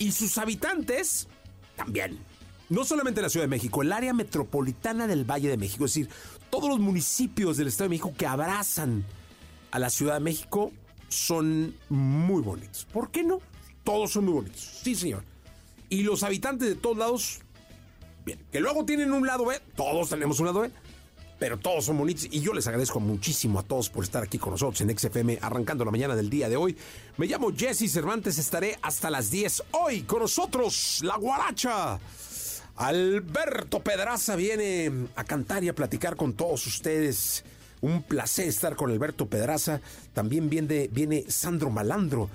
Y sus habitantes también. No solamente la Ciudad de México, el área metropolitana del Valle de México, es decir, todos los municipios del Estado de México que abrazan a la Ciudad de México son muy bonitos. ¿Por qué no? Todos son muy bonitos. Sí, señor. Y los habitantes de todos lados, bien, que luego tienen un lado B, todos tenemos un lado B, pero todos son bonitos y yo les agradezco muchísimo a todos por estar aquí con nosotros en XFM arrancando la mañana del día de hoy. Me llamo Jesse Cervantes, estaré hasta las 10 hoy con nosotros, la guaracha. Alberto Pedraza viene a cantar y a platicar con todos ustedes. Un placer estar con Alberto Pedraza. También viene, viene Sandro Malandro.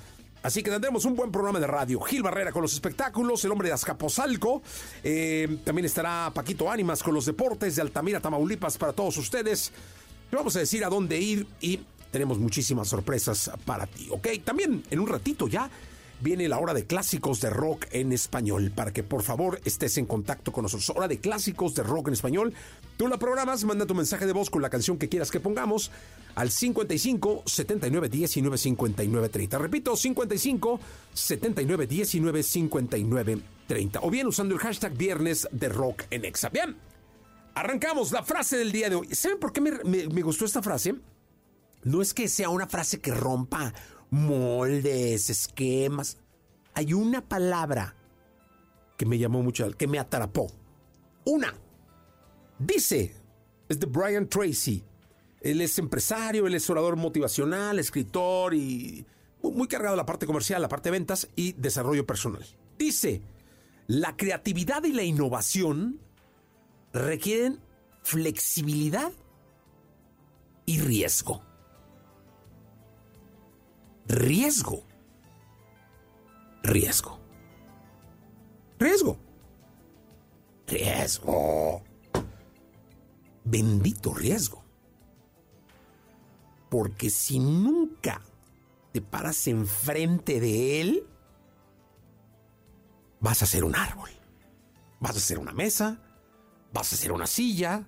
Así que tendremos un buen programa de radio. Gil Barrera con los espectáculos, el hombre de Azcapotzalco. Eh, también estará Paquito Ánimas con los deportes de Altamira, Tamaulipas para todos ustedes. Vamos a decir a dónde ir y tenemos muchísimas sorpresas para ti, ¿ok? También en un ratito ya viene la hora de clásicos de rock en español, para que por favor estés en contacto con nosotros. Hora de clásicos de rock en español. Tú la programas, manda tu mensaje de voz con la canción que quieras que pongamos al 55 79 19 59 30. Repito, 55 79 19 59 30. O bien usando el hashtag viernes de rock en Exa. Bien, arrancamos la frase del día de hoy. ¿Saben por qué me, me gustó esta frase? No es que sea una frase que rompa moldes, esquemas. Hay una palabra que me llamó mucho, que me atrapó. Una. Dice, es de Brian Tracy. Él es empresario, él es orador motivacional, escritor y muy cargado de la parte comercial, la parte de ventas y desarrollo personal. Dice, la creatividad y la innovación requieren flexibilidad y riesgo riesgo. Riesgo. Riesgo. Riesgo. Bendito riesgo. Porque si nunca te paras enfrente de él, vas a ser un árbol. Vas a ser una mesa, vas a ser una silla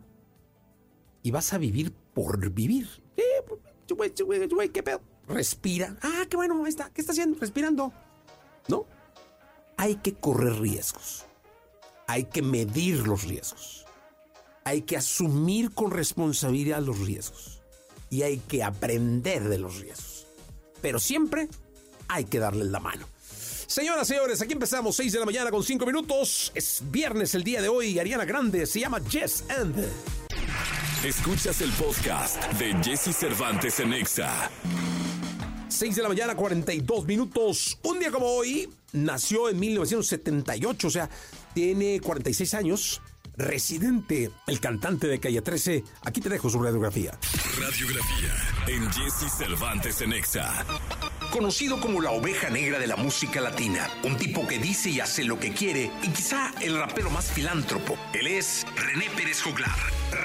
y vas a vivir por vivir. ¿Qué pedo? Respira. Ah, qué bueno, está. ¿Qué está haciendo? Respirando. ¿No? Hay que correr riesgos. Hay que medir los riesgos. Hay que asumir con responsabilidad los riesgos. Y hay que aprender de los riesgos. Pero siempre hay que darle la mano. Señoras, señores, aquí empezamos 6 de la mañana con 5 minutos. Es viernes el día de hoy. Ariana Grande se llama Jess and. Escuchas el podcast de Jesse Cervantes en Exa. 6 de la mañana, 42 minutos. Un día como hoy, nació en 1978, o sea, tiene 46 años. Residente, el cantante de Calle 13. Aquí te dejo su radiografía. Radiografía en Jesse Cervantes en Exa. Conocido como la oveja negra de la música latina, un tipo que dice y hace lo que quiere y quizá el rapero más filántropo. Él es René Pérez Joglar,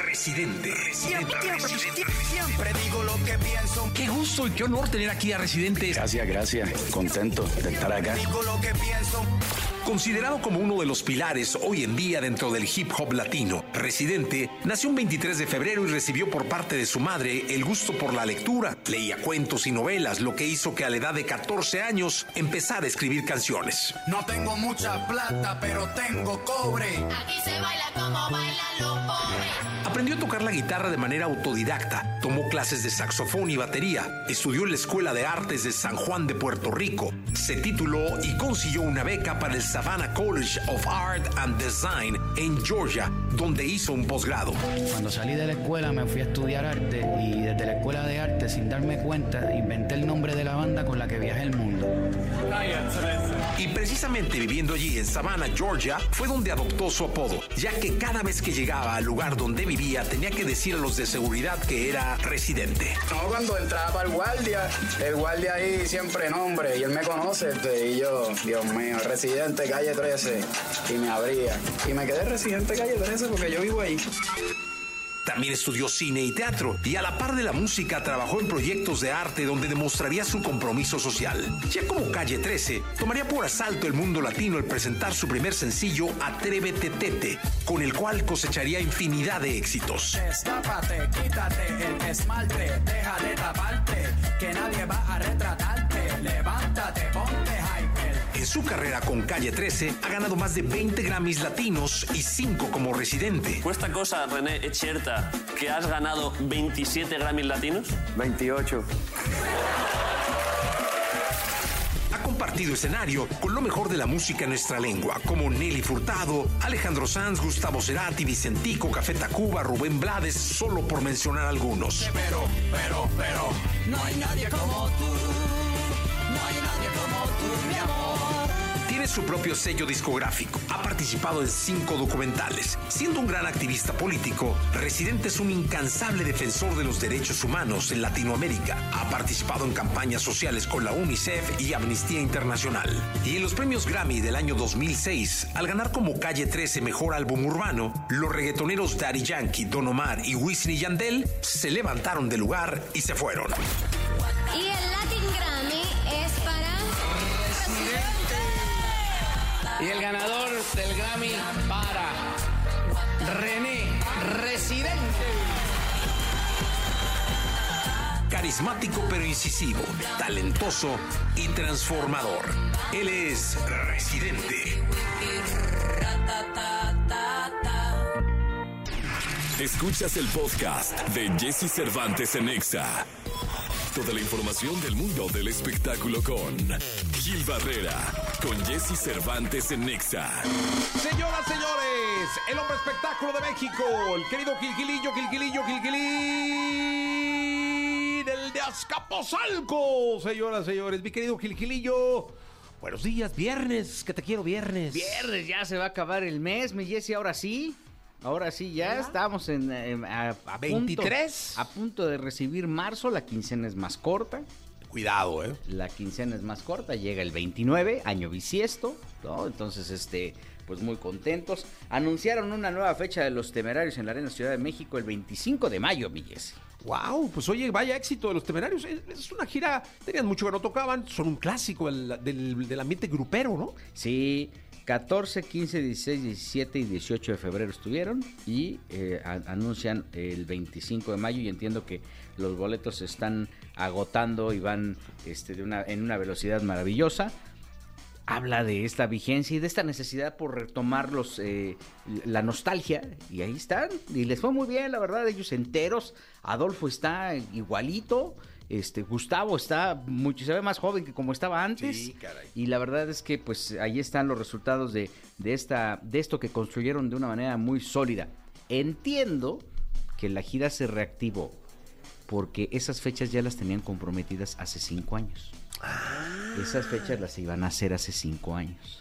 residente. Residente, Siempre digo lo que pienso. Qué gusto y qué honor tener aquí a Residente. Gracias, gracias. Contento de estar acá. Digo lo que pienso. Considerado como uno de los pilares hoy en día dentro del hip hop latino, Residente nació un 23 de febrero y recibió por parte de su madre el gusto por la lectura. Leía cuentos y novelas, lo que hizo que a la edad de 14 años empezara a escribir canciones. No tengo mucha plata, pero tengo cobre. Aquí se baila como bailan los pobres. Aprendió a tocar la guitarra de manera autodidacta, tomó clases de saxofón y batería, estudió en la Escuela de Artes de San Juan de Puerto Rico, se tituló y consiguió una beca para el Savannah College of Art and Design en Georgia, donde hizo un posgrado. Cuando salí de la escuela me fui a estudiar arte y desde la escuela de arte, sin darme cuenta, inventé el nombre de la banda con la que viajé el mundo. Y precisamente viviendo allí en Savannah, Georgia, fue donde adoptó su apodo, ya que cada vez que llegaba al lugar donde vivía tenía que decir a los de seguridad que era residente. No, cuando entraba el guardia, el guardia ahí siempre nombre, y él me conoce, este, y yo, Dios mío, residente calle 13, y me abría. Y me quedé residente calle 13 porque yo vivo ahí. También estudió cine y teatro y a la par de la música trabajó en proyectos de arte donde demostraría su compromiso social. Ya como Calle 13, tomaría por asalto el mundo latino al presentar su primer sencillo Atrévete Tete, con el cual cosecharía infinidad de éxitos. En su carrera con Calle 13 ha ganado más de 20 Grammys latinos y 5 como residente. Cuesta cosa, René, es cierta que has ganado 27 Grammys latinos. 28. Ha compartido escenario con lo mejor de la música en nuestra lengua, como Nelly Furtado, Alejandro Sanz, Gustavo Cerati, Vicentico, Café Tacuba, Rubén Blades, solo por mencionar algunos. Pero, pero, pero, no hay nadie como tú. Su propio sello discográfico. Ha participado en cinco documentales. Siendo un gran activista político, Residente es un incansable defensor de los derechos humanos en Latinoamérica. Ha participado en campañas sociales con la UNICEF y Amnistía Internacional. Y en los premios Grammy del año 2006, al ganar como Calle 13 Mejor Álbum Urbano, los reggaetoneros Daddy Yankee, Don Omar y Wisin Yandel se levantaron del lugar y se fueron. Y el Latin Grammy Y el ganador del Grammy para René Residente. Carismático pero incisivo, talentoso y transformador. Él es Residente. Escuchas el podcast de Jesse Cervantes en Exa. Toda la información del mundo del espectáculo con Gil Barrera, con Jesse Cervantes en Exa. Señoras, señores, el hombre espectáculo de México, el querido Gilgilillo, Gilgilillo, Gilgilí del de Azcapotzalco. Señoras, señores, mi querido Gilgilillo. Buenos días, viernes, que te quiero viernes. Viernes, ya se va a acabar el mes, mi Jessy, ahora sí. Ahora sí, ya estamos en, en- a, a 23. Punto, a punto de recibir marzo, la quincena es más corta. Cuidado, eh. La quincena es más corta, llega el 29, año bisiesto, ¿no? Entonces, este, pues muy contentos. Anunciaron una nueva fecha de los temerarios en la Arena Ciudad de México el 25 de mayo, mi Jessy. Wow, pues oye, vaya éxito de los temerarios. Es, es una gira, tenían mucho que no tocaban, son un clásico del, del- del ambiente grupero, ¿no? Sí, 14, 15, 16, 17 y 18 de febrero estuvieron y eh, anuncian el 25 de mayo y entiendo que los boletos se están agotando y van este, de una, en una velocidad maravillosa. Habla de esta vigencia y de esta necesidad por retomar los, eh, la nostalgia y ahí están y les fue muy bien, la verdad, ellos enteros. Adolfo está igualito. Este, Gustavo está mucho, se ve más joven que como estaba antes. Sí, caray. Y la verdad es que pues ahí están los resultados de, de, esta, de esto que construyeron de una manera muy sólida. Entiendo que la gira se reactivó porque esas fechas ya las tenían comprometidas hace cinco años. Esas fechas las iban a hacer hace cinco años.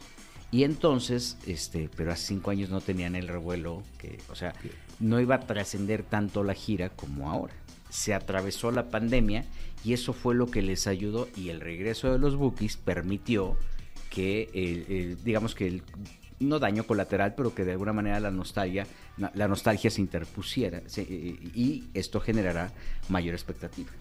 Y entonces, este, pero hace cinco años no tenían el revuelo, que, o sea, no iba a trascender tanto la gira como ahora. Se atravesó la pandemia y eso fue lo que les ayudó y el regreso de los Bookies permitió que, el- el- digamos que el, no daño colateral, pero que de alguna manera la nostalgia, la nostalgia se interpusiera se- eh, y esto generará mayor expectativa.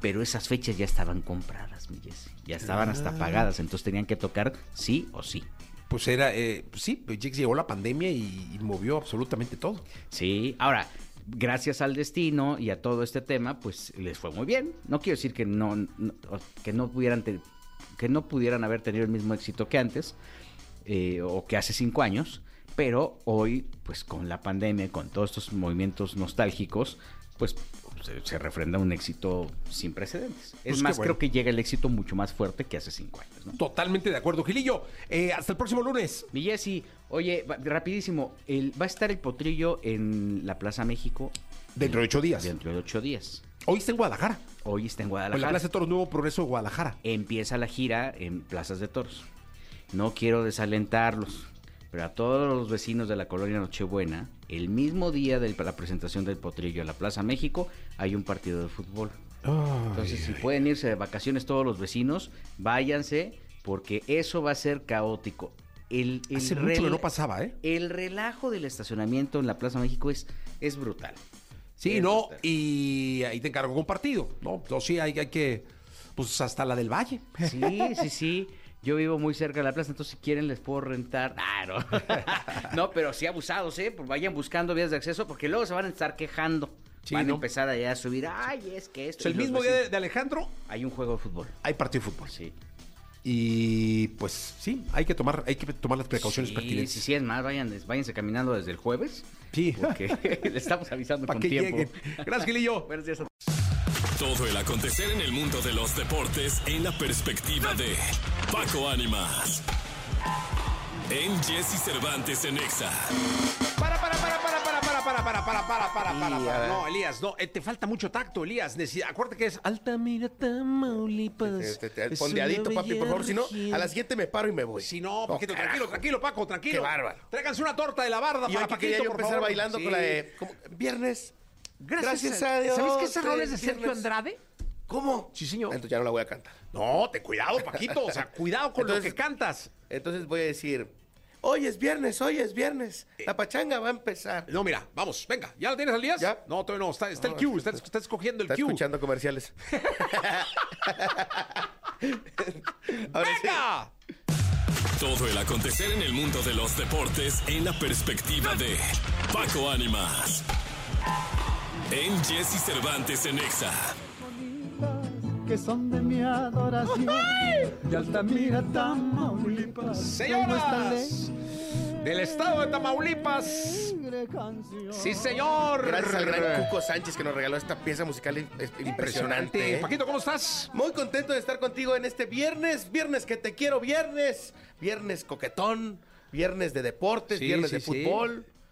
Pero esas fechas ya estaban compradas, mi Jessy. Ya estaban hasta pagadas, entonces tenían que tocar sí o sí. pues era, eh, pues sí, pues llegó la pandemia y, y movió absolutamente todo. Sí, ahora, gracias al destino y a todo este tema, pues les fue muy bien. No quiero decir que no, no- que no pudieran te- que no pudieran haber tenido el mismo éxito que antes eh, o que hace cinco años, pero hoy, pues con la pandemia, con todos estos movimientos nostálgicos, pues se, se refrenda un éxito sin precedentes. Pues es qué más, bueno. creo que llega el éxito mucho más fuerte que hace cinco años. ¿no? Totalmente de acuerdo, Gilillo. eh, hasta el próximo lunes. Mi Jessy, oye, rapidísimo, el- va a estar el potrillo en la Plaza México Dentro de ocho días. dentro de ocho días. Hoy está en Guadalajara. Hoy está en En la Guadalajara. Plaza de Toros Nuevo Progreso de Guadalajara. Empieza la gira en plazas de toros. No quiero desalentarlos, pero a todos los vecinos de la colonia Nochebuena, el mismo día de la presentación del potrillo en la Plaza México, hay un partido de fútbol. Entonces, si pueden irse de vacaciones todos los vecinos, váyanse, porque eso va a ser caótico. El, el Hace mucho que no pasaba, ¿eh? El relajo del estacionamiento en la Plaza México es, es brutal. Sí, Es no, brutal. y ahí te encargo compartido, ¿no? Entonces sí, hay, hay que, pues hasta la del Valle. Sí, sí, sí. Yo vivo muy cerca de la plaza, entonces si quieren les puedo rentar. Ah, no. no, pero sí abusados, ¿eh? Pues vayan buscando vías de acceso porque luego se van a estar quejando. Sí, van ¿no? a empezar allá a subir. Ay, es que esto. O sea, el mismo día de Alejandro Hay un juego de fútbol. hay partido de fútbol. Sí. Y pues sí, hay que tomar, hay que tomar las precauciones sí, pertinentes. Sí, sí, es más, vayan, váyanse caminando desde el jueves. Sí. Porque le estamos avisando Para con que tiempo. lleguen. Gracias, Gilillo. Buenos días a Todo el acontecer en el mundo de los deportes en la perspectiva de Paco Ánimas. En Jesse Cervantes en Exa para, para, para, para, para, para. No, Elías, no, eh, te falta mucho tacto, Elías. Acuérdate que es Altamira, Tamaulipas. Este, este, es Pondeadito, papi, por favor. Si no, a la siguiente me paro y me voy. Si no, Paquito, tranquilo, tranquilo, Paco, tranquilo. Qué bárbaro. Tráiganse una torta de la barda Y para que Paquito, yo por empezar favor. bailando con la de... Viernes. Gracias, Gracias a, Dios. ¿Sabes que ese rol es de Sergio viernes. Andrade? ¿Cómo? Sí, señor. Entonces ya no la voy a cantar. No, te cuidado, Paquito. O sea, cuidado con lo que cantas. Entonces voy a decir, Hoy es viernes, hoy es viernes. Eh. La pachanga va a empezar. No, mira, vamos, venga. ¿Ya lo tienes, Elías? Ya. No, todavía no. Está, está el cue. Está, está escogiendo el Está cue. escuchando comerciales. Sí. ¡Venga! Todo el acontecer en el mundo de los deportes en la perspectiva de Paco Ánimas. En Jesse Cervantes en Exa. Que son de mi adoración. De Altamira, Tamaulipas. Señoras del estado de Tamaulipas. Sí, señor. Gracias al gran Cuco Sánchez que nos regaló esta pieza musical im- es- impresionante. ¿eh? Paquito, ¿cómo estás? Muy contento de estar contigo en este viernes, viernes que te quiero, viernes, viernes coquetón, viernes de deportes, Sí, viernes sí, de sí.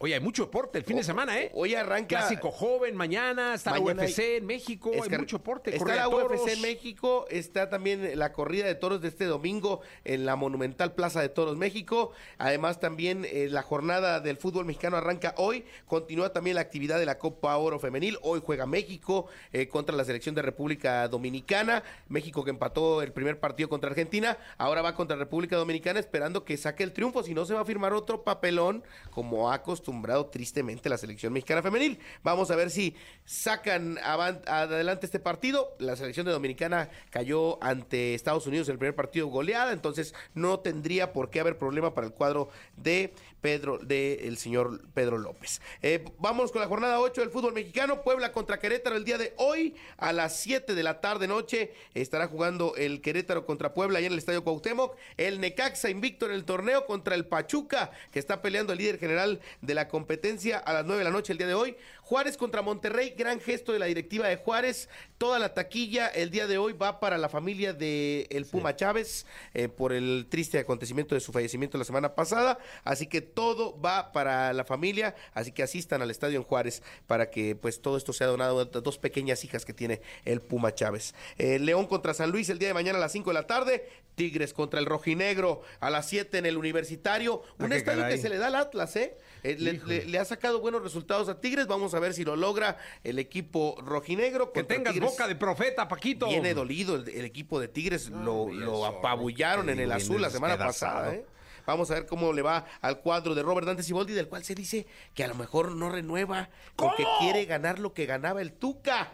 Oye, hay mucho deporte el fin de semana, ¿eh? hoy arranca- Clásico joven, mañana está Mañana la UFC hay- en México, Es hay mucho deporte. Está la toros. UFC en México, está también la corrida de toros de este domingo en la Monumental Plaza de Toros México. Además también eh, la jornada del fútbol mexicano arranca hoy. Continúa también la actividad de la Copa Oro Femenil. Hoy juega México eh, contra la selección de República Dominicana. México que empató el primer partido contra Argentina. Ahora va contra República Dominicana esperando que saque el triunfo. Si no se va a firmar otro papelón como ha acostumbrado tristemente la selección mexicana femenil. Vamos a ver si sacan adelante este partido. La selección de Dominicana cayó ante Estados Unidos en el primer partido goleada, entonces no tendría por qué haber problema para el cuadro de Pedro, de el señor Pedro López. Eh, vamos con la jornada 8 del fútbol mexicano. Puebla contra Querétaro el día de hoy a las 7 de la tarde noche. Estará jugando el Querétaro contra Puebla allá en el Estadio Cuauhtémoc. El Necaxa invicto en el torneo contra el Pachuca, que está peleando el líder general de la competencia a las 9 de la noche el día de hoy. Juárez contra Monterrey, gran gesto de la directiva de Juárez. Toda la taquilla el día de hoy va para la familia de el Puma Chávez eh, por el triste acontecimiento de su fallecimiento la semana pasada. Así que todo va para la familia. Así que asistan al estadio en Juárez para que pues todo esto sea donado a dos pequeñas hijas que tiene el Puma Chávez. Eh, León contra San Luis el día de mañana a las 5 de la tarde. Tigres contra el Rojinegro a las 7 en el Universitario. Un Ah, qué estadio caray. que se le da al Atlas, ¿eh? Eh, le, le- le ha sacado buenos resultados a Tigres. Vamos a ver si lo logra el equipo rojinegro. Que tengas Tigres. boca de profeta, Paquito. Viene dolido el, el equipo de Tigres. lo, apabullaron en el azul la semana pasada, ¿eh? Vamos a ver cómo le va al cuadro de Robert Dante Siboldi, del cual se dice que a lo mejor no renueva porque quiere ganar lo que ganaba el Tuca.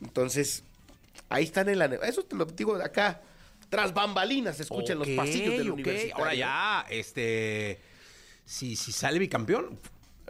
Entonces, ahí están en la... Eso te lo digo acá. tras bambalinas se escucha en los pasillos del ok. universitario. Ahora ya, este. Si, si sale bicampeón,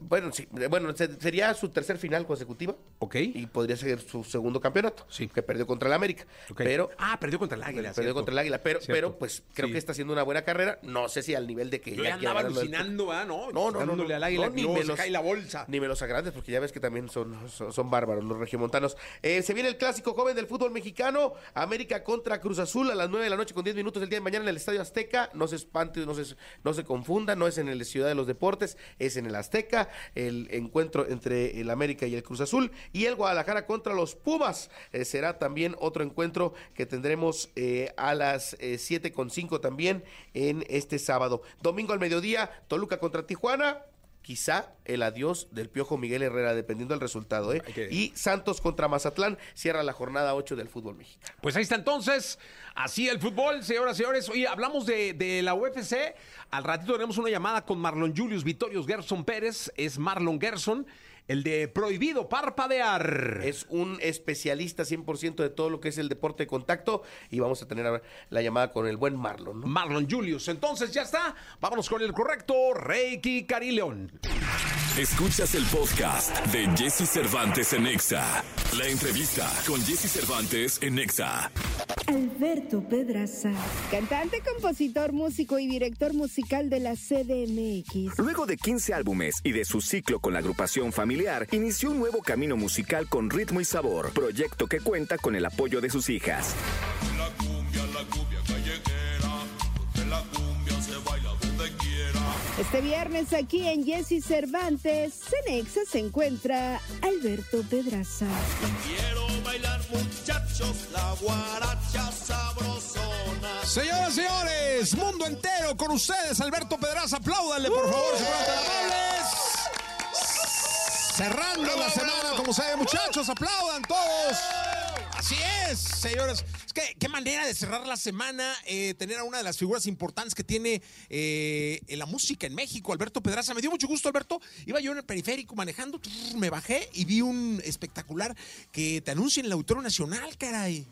Bueno, sí, bueno, se- sería su tercer final consecutiva ok. y podría ser su segundo campeonato, Sí. que perdió contra el América. ok. Pero ah, perdió contra el Águila. perdió cierto. contra el Águila, pero, Cierto. pero pues creo Sí. que está haciendo una buena carrera. No sé si al nivel de que Yo ya andaba alucinando, ¿verdad? No, No, no, no, dándole no, al águila no, ni luego me los- cae la bolsa. Ni me los agrandes, porque ya ves que también son, son, son bárbaros los regiomontanos. Eh, se viene el clásico joven del fútbol mexicano, América contra Cruz Azul a las 9 de la noche con 10 minutos del día de mañana en el Estadio Azteca. No se espante, no se, no se confunda, no es en el Ciudad de los Deportes, es en el Azteca. El encuentro entre el América y el Cruz Azul. Y el Guadalajara contra los Pumas. Eh, será también otro encuentro que tendremos eh, a las eh, 7 con 5 también en este sábado. Domingo al mediodía, Toluca contra Tijuana quizá el adiós del Piojo Miguel Herrera, dependiendo del resultado. ¿eh? Y Santos contra Mazatlán cierra la jornada 8 del fútbol mexicano. Pues ahí está entonces, así el fútbol, señoras y señores. Oye, hablamos de, de la UFC. Al ratito tenemos una llamada con Marlon Julius Vitorius Gerson Pérez. Es Marlon Gerson, el de Prohibido Parpadear. Es un especialista 100% de todo lo que es el deporte de contacto y vamos a tener la llamada con el buen Marlon. ¿no? Marlon Julius. Entonces ya está. Vámonos con el correcto Reiki Carileón. Escuchas el podcast de Jesse Cervantes en Exa. La entrevista con Jesse Cervantes en Exa. Alberto Pedraza, cantante, compositor, músico y director musical de la CDMX. Luego de 15 álbumes y de su ciclo con la agrupación familiar, inició un nuevo camino musical con ritmo y sabor, proyecto que cuenta con el apoyo de sus hijas. La Este viernes aquí en Jesse Cervantes, Cenexa se encuentra Alberto Pedraza. Quiero bailar muchachos, la guaracha sabrosona. Señoras y señores, mundo entero con ustedes, Alberto Pedraza, apláudanle por favor, si fueran tan amables. Cerrando la semana, como se ve, muchachos, aplaudan todos. Así es, señores. Es que qué manera de cerrar la semana, eh, tener a una de las figuras importantes que tiene eh, en la música en México, Alberto Pedraza. Me dio mucho gusto, Alberto. Iba yo en el periférico manejando, me bajé y vi un espectacular que te anuncia en el Auditorio Nacional, caray.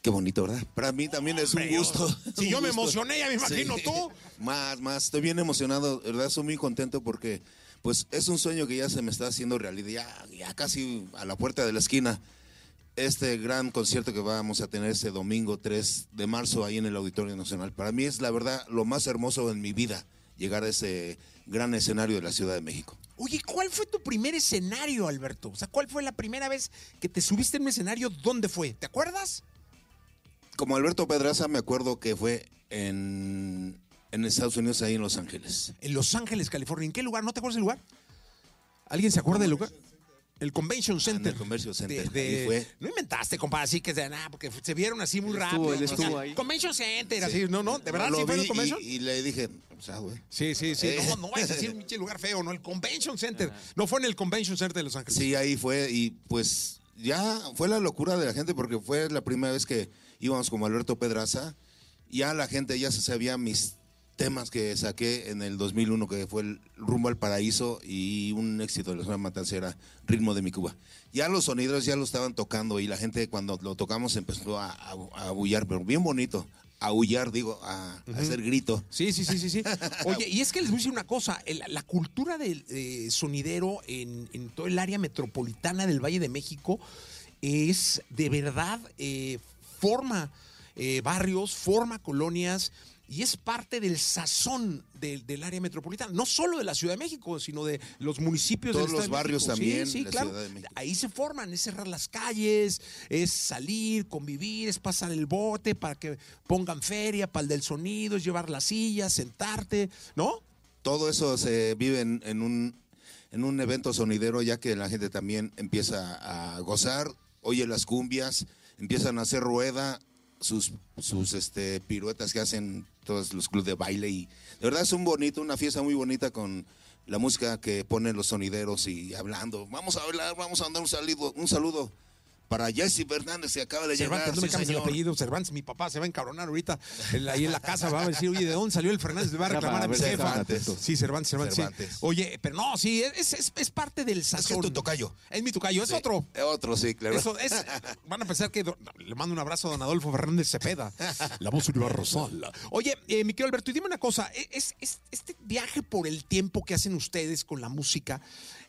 Qué bonito, ¿verdad? Para mí también es un gusto. si Un yo me gusto. emocioné, ya me imagino tú. Más, más. Estoy bien emocionado, ¿verdad? Soy muy contento porque, pues, es un sueño que ya se me está haciendo realidad. Ya, ya casi a la puerta de la esquina. Este gran concierto que vamos a tener este domingo 3 de marzo ahí en el Auditorio Nacional. Para mí es, la verdad, lo más hermoso en mi vida, llegar a ese gran escenario de la Ciudad de México. Oye, ¿cuál fue tu primer escenario, Alberto? O sea, ¿cuál fue la primera vez que te subiste en un escenario? ¿Dónde fue? ¿Te acuerdas? Como Alberto Pedraza, me acuerdo que fue en, en Estados Unidos, ahí en Los Ángeles. En Los Ángeles, California. ¿En qué lugar? ¿No te acuerdas del lugar? ¿Alguien se acuerda del lugar? El Convention Center. el Convention Center, De- de- ahí fue. No inventaste, compadre, así que de nada, porque se vieron así muy Él rápido. estuvo, él o sea, estuvo ahí. Convention Center, Sí. así, no, no, de verdad, Lo sí fue el Convention. Y, y le dije, o sea, güey. Sí, sí, sí. Eh. No, no a decir un pinche lugar feo, ¿no? El Convention Center. No fue en el Convention Center de Los Ángeles. Sí, ahí fue y pues ya fue la locura de la gente porque fue la primera vez que íbamos como Alberto Pedraza. Ya la gente ya se sabía mis temas que saqué en el 2001 que fue el Rumbo al Paraíso y un éxito de la zona matancera Ritmo de mi Cuba. Ya los sonidos ya lo estaban tocando y la gente cuando lo tocamos empezó a, a, pero bien bonito. A aullar, digo, a, a hacer grito. Sí, sí, sí, sí, sí. Oye, y es que les voy a decir una cosa, el- la cultura del eh, sonidero en, en todo el área metropolitana del Valle de México es de verdad, eh, forma eh, barrios, forma colonias y es parte del sazón del, del área metropolitana, no solo de la Ciudad de México, sino de los municipios Todos del los de barrios México. también, Sí, sí, la claro. Ciudad de México. Ahí se forman, es cerrar las calles, es salir, convivir, es pasar el bote para que pongan feria, para el del sonido, es llevar las sillas, sentarte, ¿no? todo eso se vive en, en un, en un evento sonidero, ya que la gente también empieza a gozar, oye las cumbias, empiezan a hacer rueda, sus, sus este, piruetas que hacen todos los clubes de baile. Y de verdad es un bonito, una fiesta muy bonita con la música que ponen los sonideros y hablando. Vamos a hablar, vamos a mandar un saludo, un saludo para Jesse Fernández que acaba de Cervantes, llegar. no me sí, cambies el apellido, Cervantes, mi papá se va a encabronar ahorita en la- ahí en la casa, va a decir, oye, ¿de dónde salió el Fernández? Le va a reclamar a mi jefa. Cervantes. Sí, Cervantes, Cervantes, sí. Cervantes. Oye, pero no, sí, es, es, es parte del sazón. es tu tocayo. Es mi tocayo, es Sí, otro. Otro, sí, claro. Eso es, van a pensar que do- le mando un abrazo a don Adolfo Fernández Cepeda, la voz universal. Oye, eh, mi querido Alberto, y dime una cosa, ¿e- es, es- este viaje por el tiempo que hacen ustedes con la música,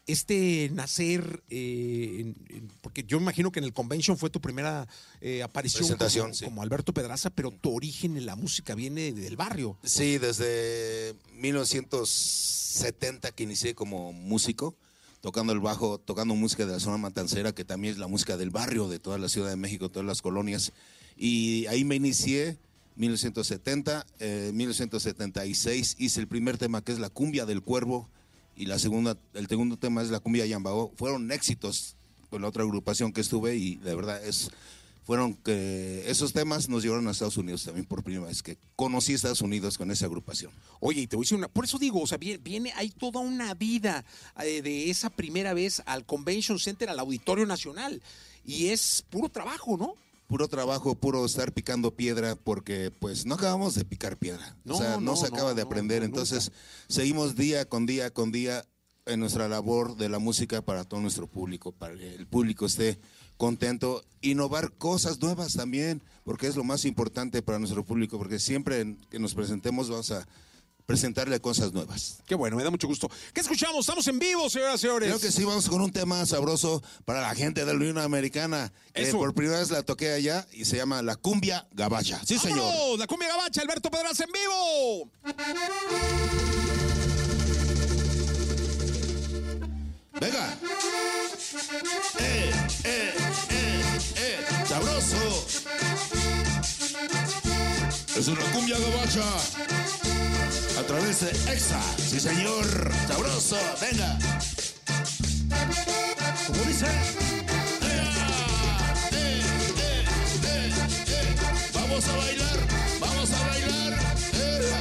este nacer, eh, en- en- porque yo imagino que en el convention fue tu primera eh, aparición como, sí. como Alberto Pedraza, pero tu origen en la música viene del barrio. Sí, desde 1970 que inicié como músico, tocando el bajo, tocando música de la zona matancera, que también es la música del barrio de toda la Ciudad de México, todas las colonias. Y ahí me inicié, 1970, eh, 1976 hice el primer tema que es la cumbia del cuervo y la segunda, el segundo tema es la cumbia yambao. Fueron éxitos con la otra agrupación que estuve y de verdad es fueron que esos temas nos llevaron a Estados Unidos también por primera vez que conocí Estados Unidos con esa agrupación. Oye, y te voy a decir una, por eso digo, o sea, viene, viene hay toda una vida eh, de esa primera vez al Convention Center, al Auditorio Nacional, y es puro trabajo, ¿no? Puro trabajo, puro estar picando piedra porque pues no acabamos de picar piedra. No, o sea, no, no, se no, acaba de aprender. Entonces, seguimos día con día con día en nuestra labor de la música para todo nuestro público, para que el público esté contento, innovar cosas nuevas también, porque es lo más importante para nuestro público, porque siempre que nos presentemos vamos a presentarle cosas nuevas. Qué bueno, me da mucho gusto. ¿Qué escuchamos? Estamos en vivo, señoras y señores. Creo que sí, vamos con un tema sabroso para la gente de la Unión Americana, que Eso. por primera vez la toqué allá y se llama La Cumbia Gabacha. Sí, señor. La cumbia gabacha, Alberto Pedraza en vivo. Venga. Eh, eh, eh, eh, sabroso. Es una cumbia gabacha. A través de Exa. Sí, señor. Sabroso. Venga. Como dice. Vamos a bailar. Vamos a bailar. Eh.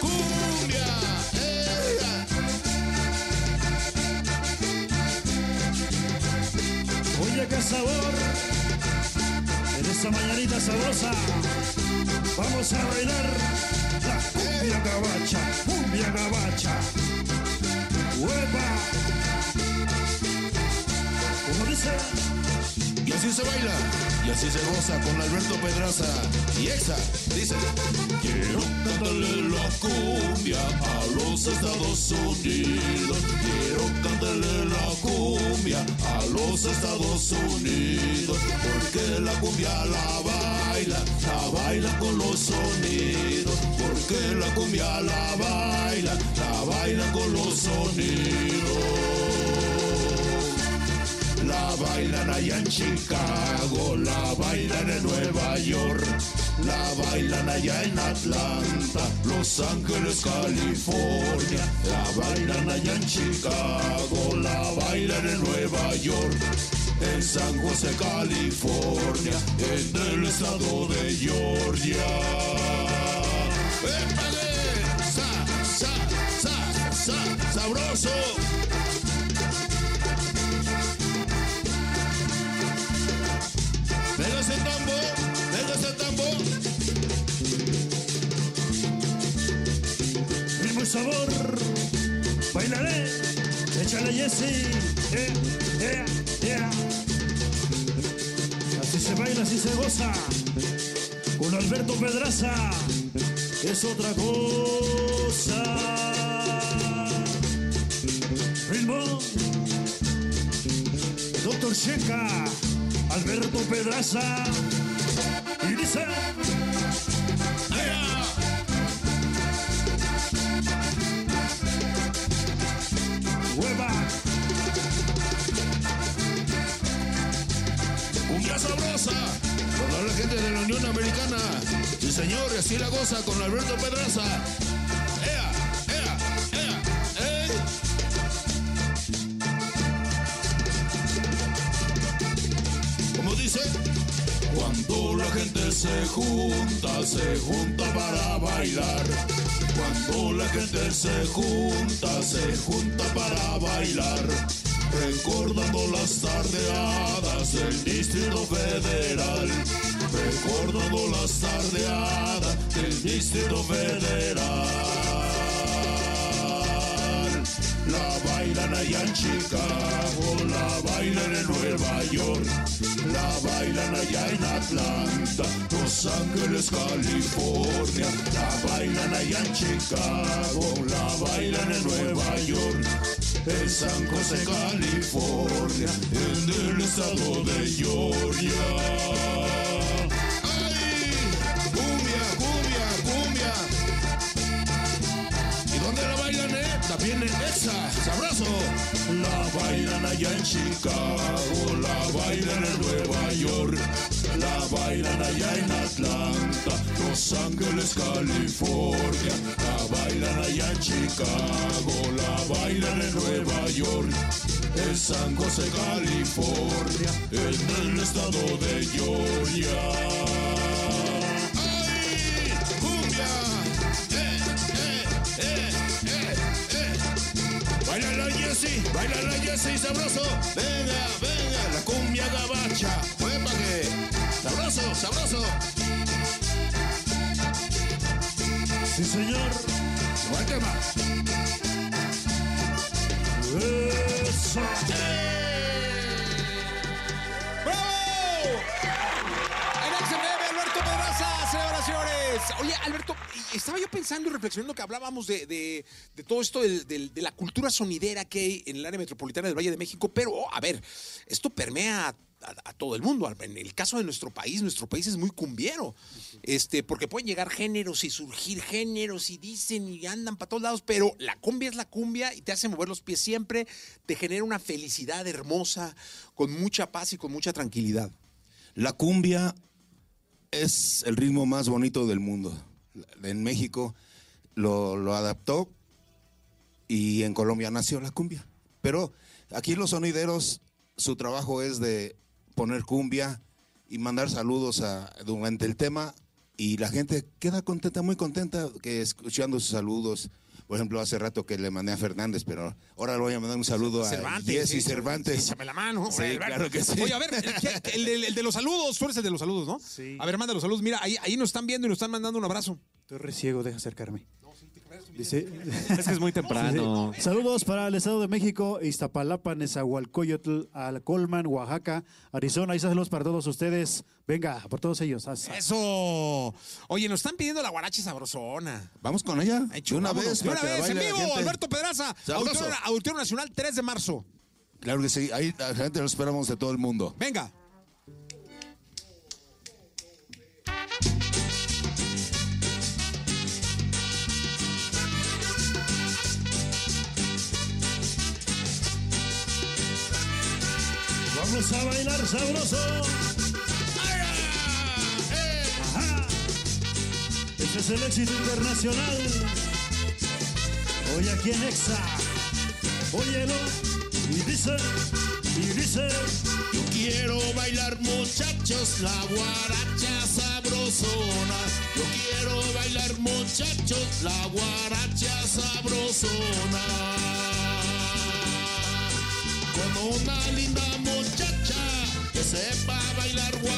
Cumbia. Eh. Oye, qué sabor. En esa mañanita sabrosa. Vamos a bailar la cumbia gabacha. Cumbia gabacha. ¡Hueva! Como dice. Y así se baila, y así se goza con Alberto Pedraza y Exa. Dice: Quiero cantarle la cumbia a los Estados Unidos. Quiero cantarle la cumbia a los Estados Unidos. Porque la cumbia la baila, la baila con los sonidos. Porque la cumbia la baila, la baila con los sonidos. La bailan allá en Chicago, la bailan en Nueva York, la bailan allá en Atlanta, Los Ángeles, California, la bailan allá en Chicago, la bailan en Nueva York. En San José, California, en el estado de Georgia. ¡Épale! ¡Sa, sa, sa, sa, sabroso! Venga ese tambo, venga ese tambo. Ritmo y sabor. Bailaré. Échale Jesse. Eh, eh, Así se baila, así se goza. Con Alberto Pedraza. Es otra cosa. Ritmo. Doctor Checa. Alberto Pedraza. Y dice. Gente de la Unión Americana. Sí, señor, y así la goza con Alberto Pedraza. ¡Ea, ea, ea, ey! ¿Cómo dice? Cuando la gente se junta, se junta para bailar. Cuando la gente se junta, se junta para bailar. recordando las tardeadas del Distrito Federal, recordando las tardeadas del Distrito Federal. La bailan allá en Chicago, la bailan en Nueva York, la bailan allá en Atlanta, Los Ángeles, California, la bailan allá en Chicago, la bailan en Nueva York, en San José, California, en el estado de Georgia. Esa, sabroso. La bailan allá en Chicago, la bailan en Nueva York, la bailan allá en Atlanta, Los Ángeles, California, la bailan allá en Chicago, la bailan en Nueva York, en San José, California, en el estado de Georgia. ¡Ay! ¡Cumbia! ¡Eh, eh, eh, Jessy! ¡Bailala, Jessy, sabroso! ¡Venga, venga! La cumbia gabacha. ¡Fue pa' que! ¡Sabroso, sabroso! Sí, señor. ¡Buen tema! Eso. ¡Bravo! En XFM, Alberto Pedraza, celebraciones. Oye, Alberto, estaba yo pensando y reflexionando que hablábamos de, todo esto de la cultura sonidera que hay en el área metropolitana del Valle de México, pero, oh, a ver, esto permea a, a todo el mundo. En el caso de nuestro país, nuestro país es muy cumbiero, este, porque pueden llegar géneros y surgir géneros y dicen y andan para todos lados, pero la cumbia es la cumbia y te hace mover los pies siempre, te genera una felicidad hermosa, con mucha paz y con mucha tranquilidad. La cumbia es el ritmo más bonito del mundo. En México lo, lo adaptó y en Colombia nació la cumbia. Pero aquí los sonideros, su trabajo es de poner cumbia y mandar saludos a- durante el tema y la gente queda contenta, muy contenta que escuchando sus saludos. Por ejemplo, hace rato que le mandé a Fernández, pero ahora le voy a mandar un saludo a Cervantes. Jessy sí, Cervantes. Échame la mano. Sí, Alberto. claro que sí. Oye, a ver, el, que- el de, el de los saludos, tú eres el de los saludos, ¿no? Sí. A ver, manda los saludos. Mira, ahí, ahí nos están viendo y nos están mandando un abrazo. Estoy reciego, deja acercarme. Dice, Es que es muy temprano. Dice, Saludos para el Estado de México, Iztapalapa, Nezahualcóyotl, Alcolman, Oaxaca, Arizona. Y saludos para todos ustedes. Venga, por todos ellos. Asa. Eso. Oye, nos están pidiendo la guaracha sabrosona. Vamos con ella. Hecho, de una vámonos. vez. De una vez, en vivo. Alberto Pedraza. Auditorio Nacional, 3 de marzo. Claro que sí. Ahí la gente lo esperamos de todo el mundo. Venga. Vamos a bailar sabroso. Este es el éxito internacional. Hoy aquí en Exa. Óyelo. Y dice, y dice. Yo quiero bailar muchachos la guaracha sabrosona. Yo quiero bailar muchachos la guaracha sabrosona. Con una linda muchacha que sepa bailar guaracha.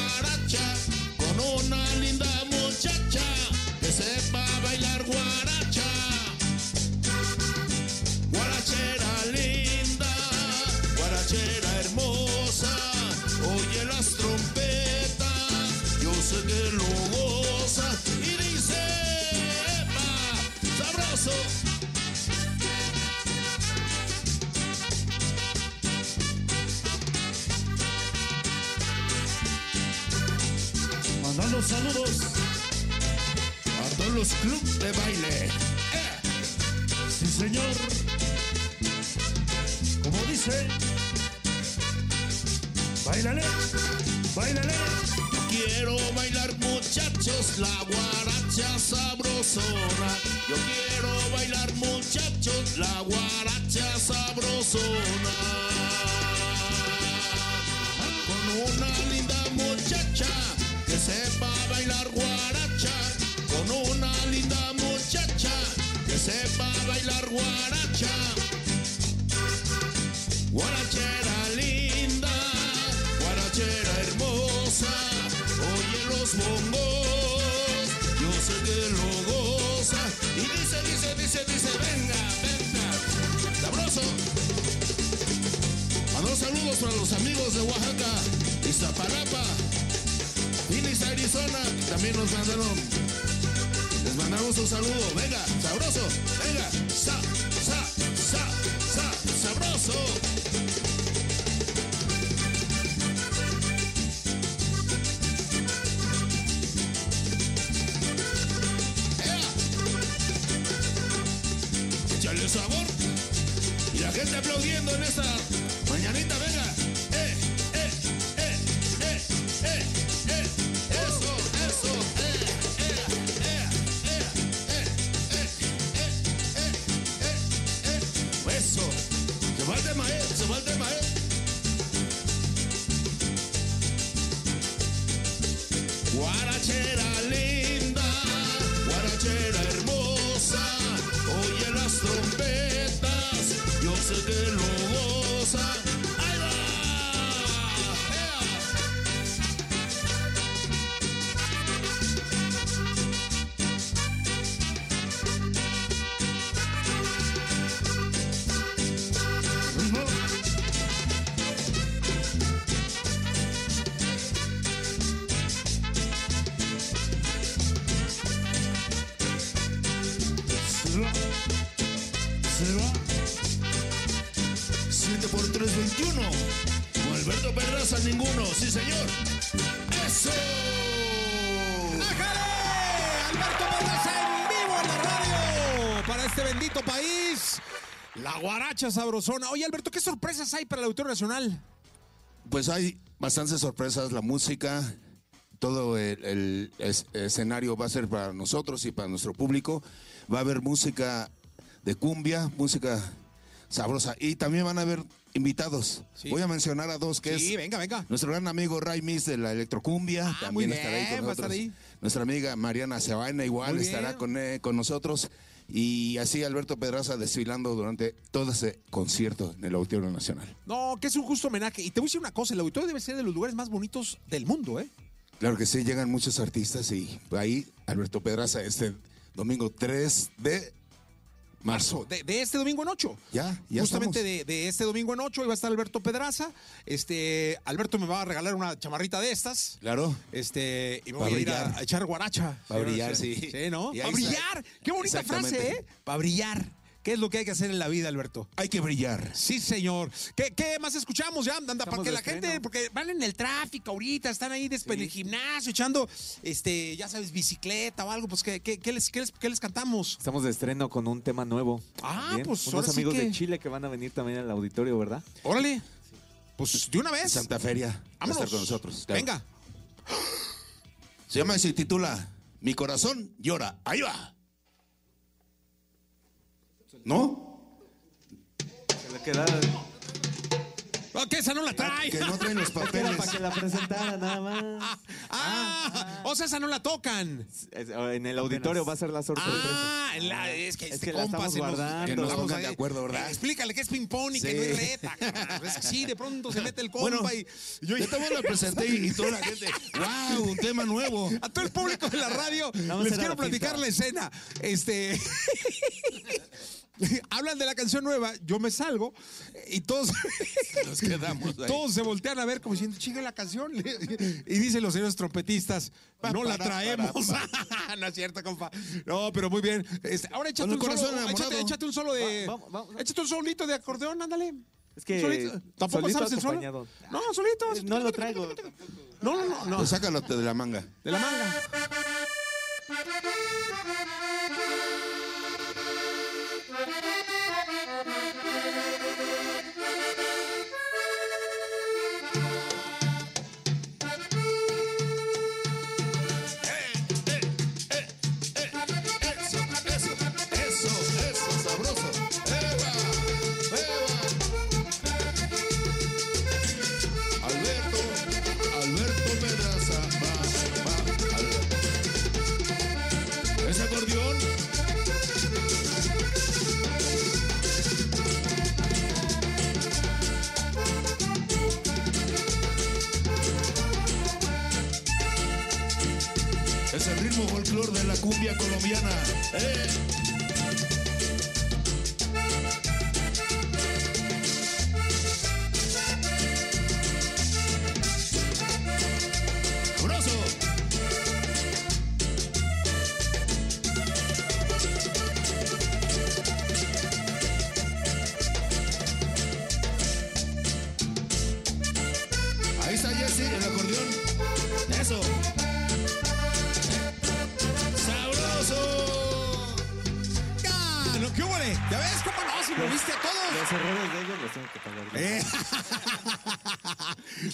Saludos. A todos los clubes de baile. Sí, señor. Como dice. Bailale. Bailale. Quiero bailar muchachos la guaracha sabrosona. Yo quiero bailar muchachos la guaracha sabrosona. Con una linda muchacha sepa bailar guaracha con una linda muchacha que sepa bailar guaracha. Guarachera linda, guarachera hermosa, oye los bongos, yo sé que lo goza. Y dice, dice, dice, dice, venga, venga, sabroso. Mandó saludos para los amigos de Oaxaca, Iztapalapa. Arizona. También nos mandaron. Les mandamos un saludo. Venga, sabroso. Venga, sa, sa, sa, sa, sabroso. Échale sabor. Y la gente aplaudiendo en esta sabrosona. Oye, Alberto, ¿qué sorpresas hay para el Auditorio Nacional? Pues hay bastantes sorpresas, la música, todo el, el es- escenario va a ser para nosotros y para nuestro público. Va a haber música de cumbia, música sabrosa y también van a haber invitados. Voy a mencionar a dos que Sí, es venga, venga. nuestro gran amigo Ray Miss de la electrocumbia, muy también estará ahí bien, con va a estar nosotros. ahí. Nuestra amiga Mariana Cebaina igual Muy estará con, eh, con nosotros y así Alberto Pedraza desfilando durante todo ese concierto en el Auditorio Nacional. No, que es un justo homenaje. Y te voy a decir una cosa, el auditorio debe ser de los lugares más bonitos del mundo, ¿eh? Claro que sí, llegan muchos artistas y ahí Alberto Pedraza este domingo 3 de marzo. De, de este domingo en 8. Ya, ya Justamente de, de este domingo en 8 iba a estar Alberto Pedraza. Este, Alberto me va a regalar una chamarrita de estas. Claro. Este, y me voy a ir a, a echar guaracha. Pa' brillar, sí. Sí, ¿no? Para brillar. Qué bonita frase. ¿eh? Para brillar. ¿Qué es lo que hay que hacer en la vida, Alberto? Hay que brillar. Sí, señor. ¿Qué, qué más escuchamos ya? Anda, para que de la gente, porque van en el tráfico ahorita, están ahí después en el gimnasio, echando, este, ya sabes, bicicleta o algo, pues, ¿qué, qué, qué les, qué les- qué les cantamos? Estamos de estreno con un tema nuevo. Ah, también. pues, Unos ahora sí amigos que- de Chile que van a venir también al auditorio, ¿verdad? Órale. Pues, de una vez. Santa Feria va a estar con nosotros. claro. Venga. Se llama y se titula Mi corazón llora. Ahí va. ¿No? Se le queda... Ok, esa no la trae. Que no traen los Era papeles. para que la presentara nada más. Ah, o sea, esa no la tocan. Es- En el auditorio va a ser la sorpresa. Ah, la- es que Es este que la compa estamos se nos- guardando. Que nos estamos pongan de acuerdo, ¿verdad? Eh, explícale que es ping-pong y que Sí. no es reta. Es que sí, de pronto se mete el compa Bueno, y yo Yo también la presenté y, y toda la gente, wow, un tema nuevo. A todo el público de la radio Vamos a les quiero la platicar pista. la escena. Este. Hablan de la canción nueva, yo me salgo y todos, Nos quedamos ahí. todos se voltean a ver como diciendo, chinga la canción. Y dicen los señores trompetistas, no la traemos. para, no es cierto, compa. No, pero muy bien. Este, ahora échate un, solo, échate, échate un solo de. Va- échate un solito de acordeón, ándale. Es que Solito. ¿Tampoco solito sabes el solo? acompañado. No, solito. No lo traigo. No, no, no. no. Pues sácalo de la manga. De la manga. Colombiana. ¡Eh! ¿No? ¿Ya ves cómo no? Si lo viste a todos. Los errores de ellos los tengo que pagar. yo. Eh.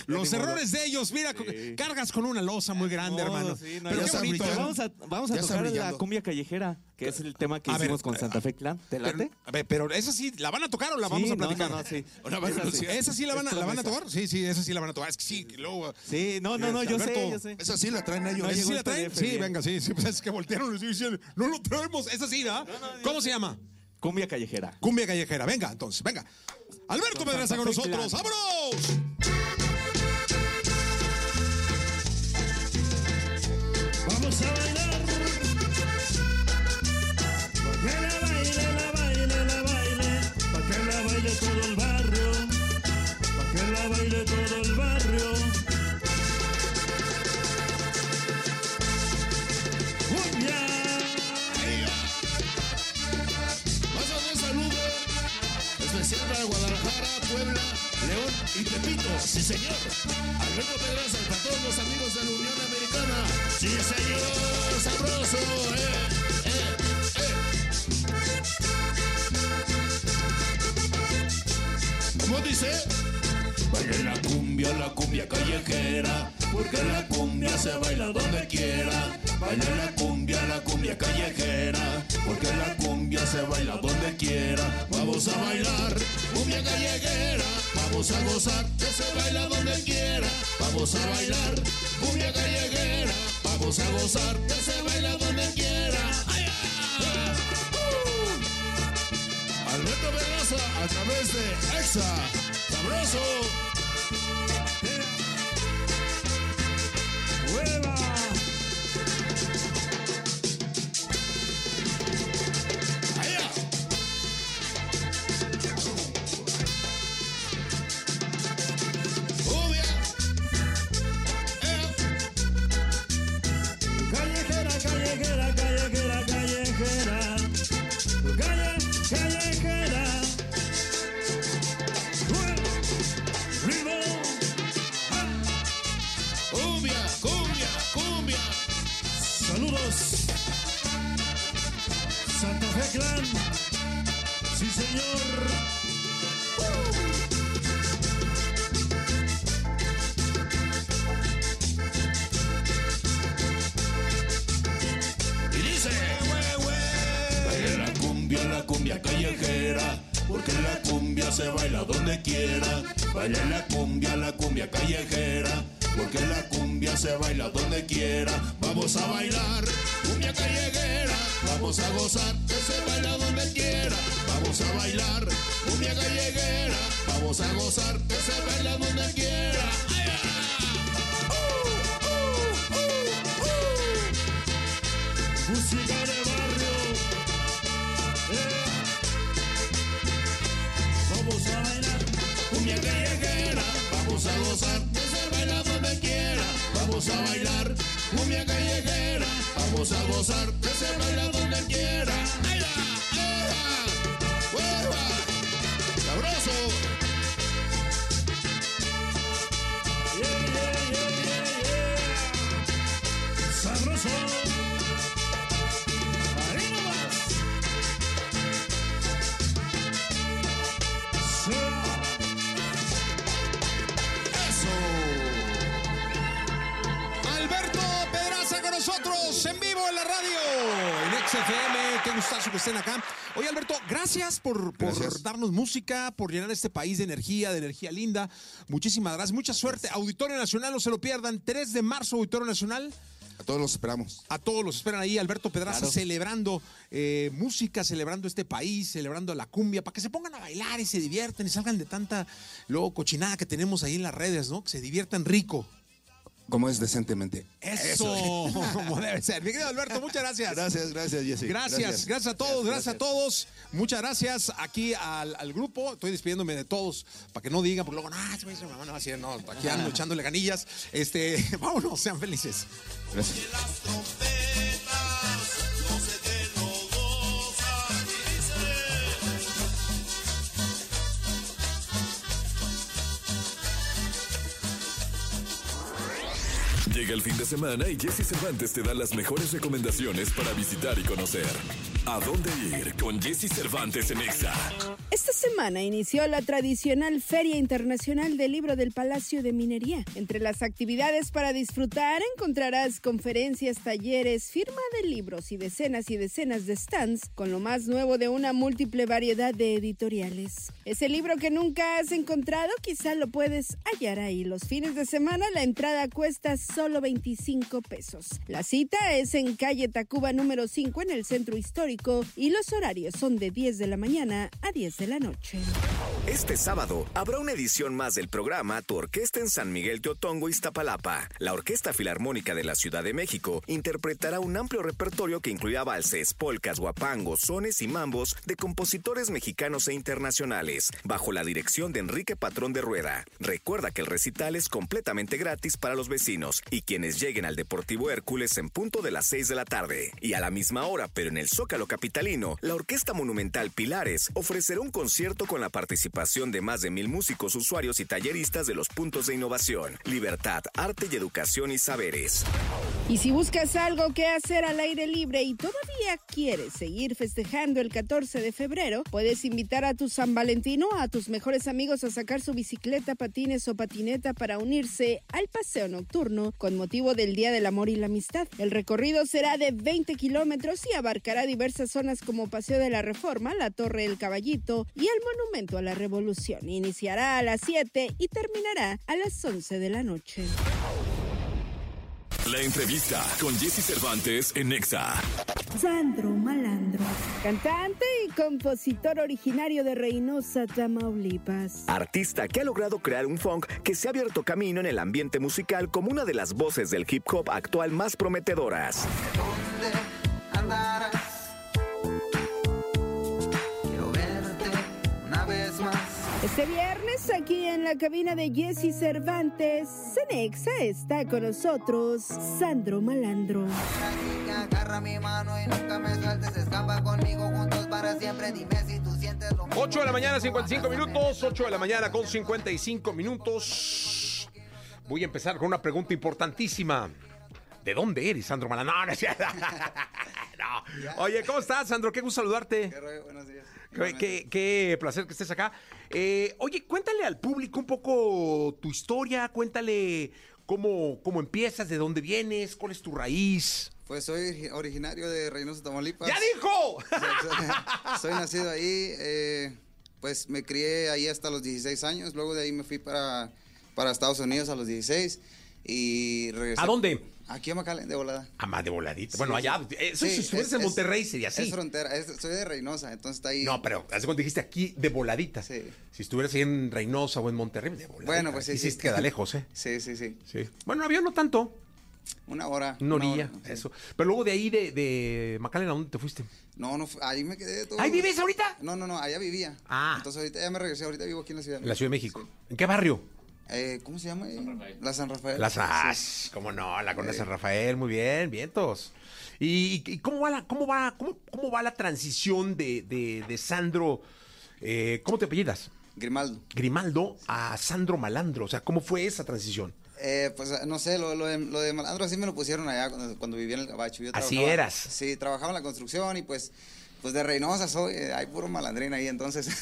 Los errores de ellos, mira, co- cargas con una losa muy grande, Modo, hermano. sí, no, Pero ya qué bonito. ¿eh? Vamos a, vamos a tocar la cumbia callejera, que es el tema que A ver, hicimos con Santa Fe Clan. ¿Te Pero, late? a ver, pero esa sí, ¿la van a tocar o la Sí, vamos a no, platicar? no, no, sí. Esa sí. ¿Esa sí la van a, Es la van a tocar? Sí, sí, esa sí la van a tocar. Es que sí, que luego... Sí, no, no, no, yo sé, Alberto, yo sé. Esa sí la traen ellos. No ¿Esa sí la traen? PDF Sí, bien. venga, sí, sí, pues es que voltearon y dicen, no lo traemos. Esa sí, ¿verdad? ¿Cómo se llama? Cumbia callejera. Cumbia callejera. Venga, entonces, venga. Alberto Con Pedraza con nosotros. Clan. ¡Vámonos! Vamos a bailar. Y Tepito. Sí, señor. Alberto Pedraza, para todos los amigos de la Unión Americana. Sí, señor. Sabroso. Eh, eh, eh. ¿Cómo dice? Baile la cumbia, la cumbia callejera, porque la cumbia se baila donde quiera. Baile la cumbia, la cumbia callejera, porque la cumbia se baila donde quiera. Vamos a bailar cumbia callejera, vamos a gozar que se baila donde quiera. Vamos a bailar cumbia callejera, vamos a gozar que se baila donde quiera. ¡Ay, ay! ¡Uh! Alberto Velosa a través de EXA. Sabroso. Qué gustazo que estén acá. Oye, Alberto, gracias por, por Gracias. darnos música, por llenar este país de energía, de energía linda. Muchísimas gracias. Mucha suerte. Auditorio Nacional, no se lo pierdan. 3 de marzo, Auditorio Nacional. A todos los esperamos. A todos los esperan ahí, Alberto Pedraza, Claro. celebrando eh, música, celebrando este país, celebrando la cumbia, para que se pongan a bailar y se diviertan y salgan de tanta luego cochinada que tenemos ahí en las redes, ¿no? Que se diviertan rico. Como es decentemente. Eso, como debe ser. Mi querido Alberto, muchas gracias. Gracias, gracias, Jesse. Gracias, gracias, a todos, gracias, a todos. Muchas gracias aquí al, al grupo. Estoy despidiéndome de todos para que no digan, porque luego, no, se me hizo mamá, no, así, no, aquí ando echándole ganillas. Este, vámonos, sean felices. Gracias. Llega el fin de semana y Jesse Cervantes te da las mejores recomendaciones para visitar y conocer. ¿A dónde ir con Jesse Cervantes en Exa? Esta semana inició la tradicional Feria Internacional del Libro del Palacio de Minería. Entre las actividades para disfrutar encontrarás conferencias, talleres, firma de libros y decenas y decenas de stands con lo más nuevo de una múltiple variedad de editoriales. Ese libro que nunca has encontrado quizá lo puedes hallar ahí. Los fines de semana la entrada cuesta solo 25 pesos. La cita es en calle Tacuba número 5 en el centro histórico y los horarios son de 10 de la mañana a 10 de la noche. Este sábado habrá una edición más del programa Tu Orquesta en San Miguel Teotongo, Iztapalapa. La Orquesta Filarmónica de la Ciudad de México interpretará un amplio repertorio que incluirá valses, polcas, guapangos, sones y mambos de compositores mexicanos e internacionales, bajo la dirección de Enrique Patrón de Rueda. Recuerda que el recital es completamente gratis para los vecinos y quienes lleguen al Deportivo Hércules en punto de las 6 de la tarde. Y a la misma hora, pero en el Zócalo Capitalino, la Orquesta Monumental Pilares ofrecerá un concierto con la participación de más de mil músicos, usuarios y talleristas de los puntos de innovación, libertad, arte y educación y saberes. Y si buscas algo que hacer al aire libre y todavía quieres seguir festejando el 14 de febrero, puedes invitar a tu San Valentino a tus mejores amigos a sacar su bicicleta, patines o patineta para unirse al paseo nocturno con motivo del Día del Amor y la Amistad. El recorrido será de 20 kilómetros y abarcará diversas zonas como Paseo de la Reforma, la Torre del Caballito y el Monumento a la Revolución. Iniciará a las 7 y terminará a las 11 de la noche. La entrevista con Jesse Cervantes en Exa. Sandro Malandro, cantante y compositor originario de Reynosa, Tamaulipas. Artista que ha logrado crear un funk que se ha abierto camino en el ambiente musical como una de las voces del hip hop actual más prometedoras. andarás. Este viernes aquí en la cabina de Jesse Cervantes, Cenexa está con nosotros Sandro Malandro. Que agarra mi mano y nunca me sueltes. Escapa conmigo juntos para siempre. Dime si tú sientes lo mismo. 8 de la mañana, 55 minutos. 8 de la mañana con 55 minutos. Voy a empezar con una pregunta importantísima. ¿De dónde eres, Sandro Malandro? No, no es. No. Oye, ¿cómo estás, Sandro? Qué gusto saludarte. Qué rollo, buenos días. Qué, qué- qué placer que estés acá. Eh, oye, cuéntale al público un poco tu historia, cuéntale cómo, cómo empiezas, de dónde vienes, cuál es tu raíz. Pues soy originario de Reynosa, Tamaulipas. ¡Ya dijo! Soy, soy nacido ahí. eh, pues me crié ahí hasta los 16 años. Luego de ahí me fui para, para Estados Unidos a los 16. Y regresé. ¿A dónde? Aquí a McAllen, de volada. Ah, más de voladita. Sí, bueno, sí. allá. Eso, Sí, si estuvieras en es- Monterrey sería así. Es frontera. es- soy de Reynosa, entonces está ahí. No, pero hace cuando dijiste aquí de voladita. Si estuvieras ahí en Reynosa o en Monterrey, de voladita. Bueno, pues sí, sí. sí queda lejos, ¿eh? Sí, sí, sí. Sí. Bueno, avión no tanto. Una hora. Una una orilla, sí. eso. Pero luego de ahí, de, de ¿a dónde te fuiste? No, no, ahí me quedé todo. ¿Ahí vives ahorita? No, no, no, allá vivía. Ah. Entonces ahorita ya me regresé, ahorita vivo aquí en la ciudad. En la Ciudad de México. ¿En qué barrio? Eh, ¿Cómo se llama? ahí? La San Rafael. Las Sí. As, cómo no, la colonia San Rafael, muy bien, vientos. ¿Y, y cómo va la, cómo va, cómo, cómo va la transición de, de, de Sandro? eh, ¿Cómo te apellidas? Grimaldo. Grimaldo a Sandro Malandro. O sea, ¿cómo fue esa transición? Eh, pues no sé, lo, lo de, lo de malandro así me lo pusieron allá cuando, cuando vivía en el Gabacho. Yo Así eras. Sí, trabajaba en la construcción y pues, pues de Reynosa soy, eh, hay puro malandrín ahí, entonces.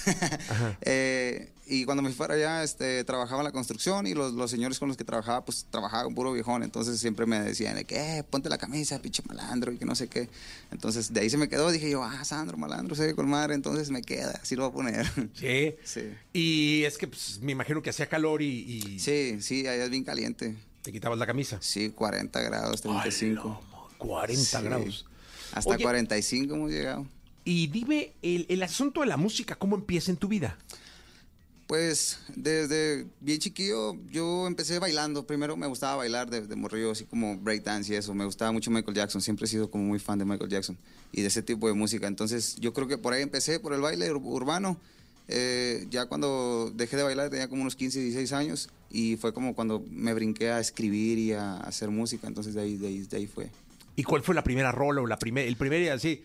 Eh, y cuando me fui para allá, este, trabajaba en la construcción y los, los señores con los que trabajaba, pues trabajaba con puro viejón, entonces siempre me decían, de que, eh, ponte la camisa, pinche malandro, y que no sé qué. Entonces de ahí se me quedó, dije yo, ah, Sandro, malandro, ve con madre, entonces me queda, así lo voy a poner. Sí. Sí. Y es que pues, me imagino que hacía calor y, y Sí, sí, allá es bien caliente. te quitabas la camisa. Sí, 40 grados, 35. 40 Sí. grados. Hasta Oye, 45 hemos llegado. Y dime, el, el asunto de la música, ¿cómo empieza en tu vida? Pues desde bien chiquillo yo empecé bailando. Primero me gustaba bailar de, de morrillo, así como breakdance y eso. Me gustaba mucho Michael Jackson. Siempre he sido como muy fan de Michael Jackson y de ese tipo de música. Entonces yo creo que por ahí empecé, por el baile ur- urbano. Eh, ya cuando dejé de bailar tenía como unos 15, 16 años y fue como cuando me brinqué a escribir y a hacer música. Entonces de ahí, de ahí, de ahí fue. ¿Y cuál fue la primera rola o la primer, el primer así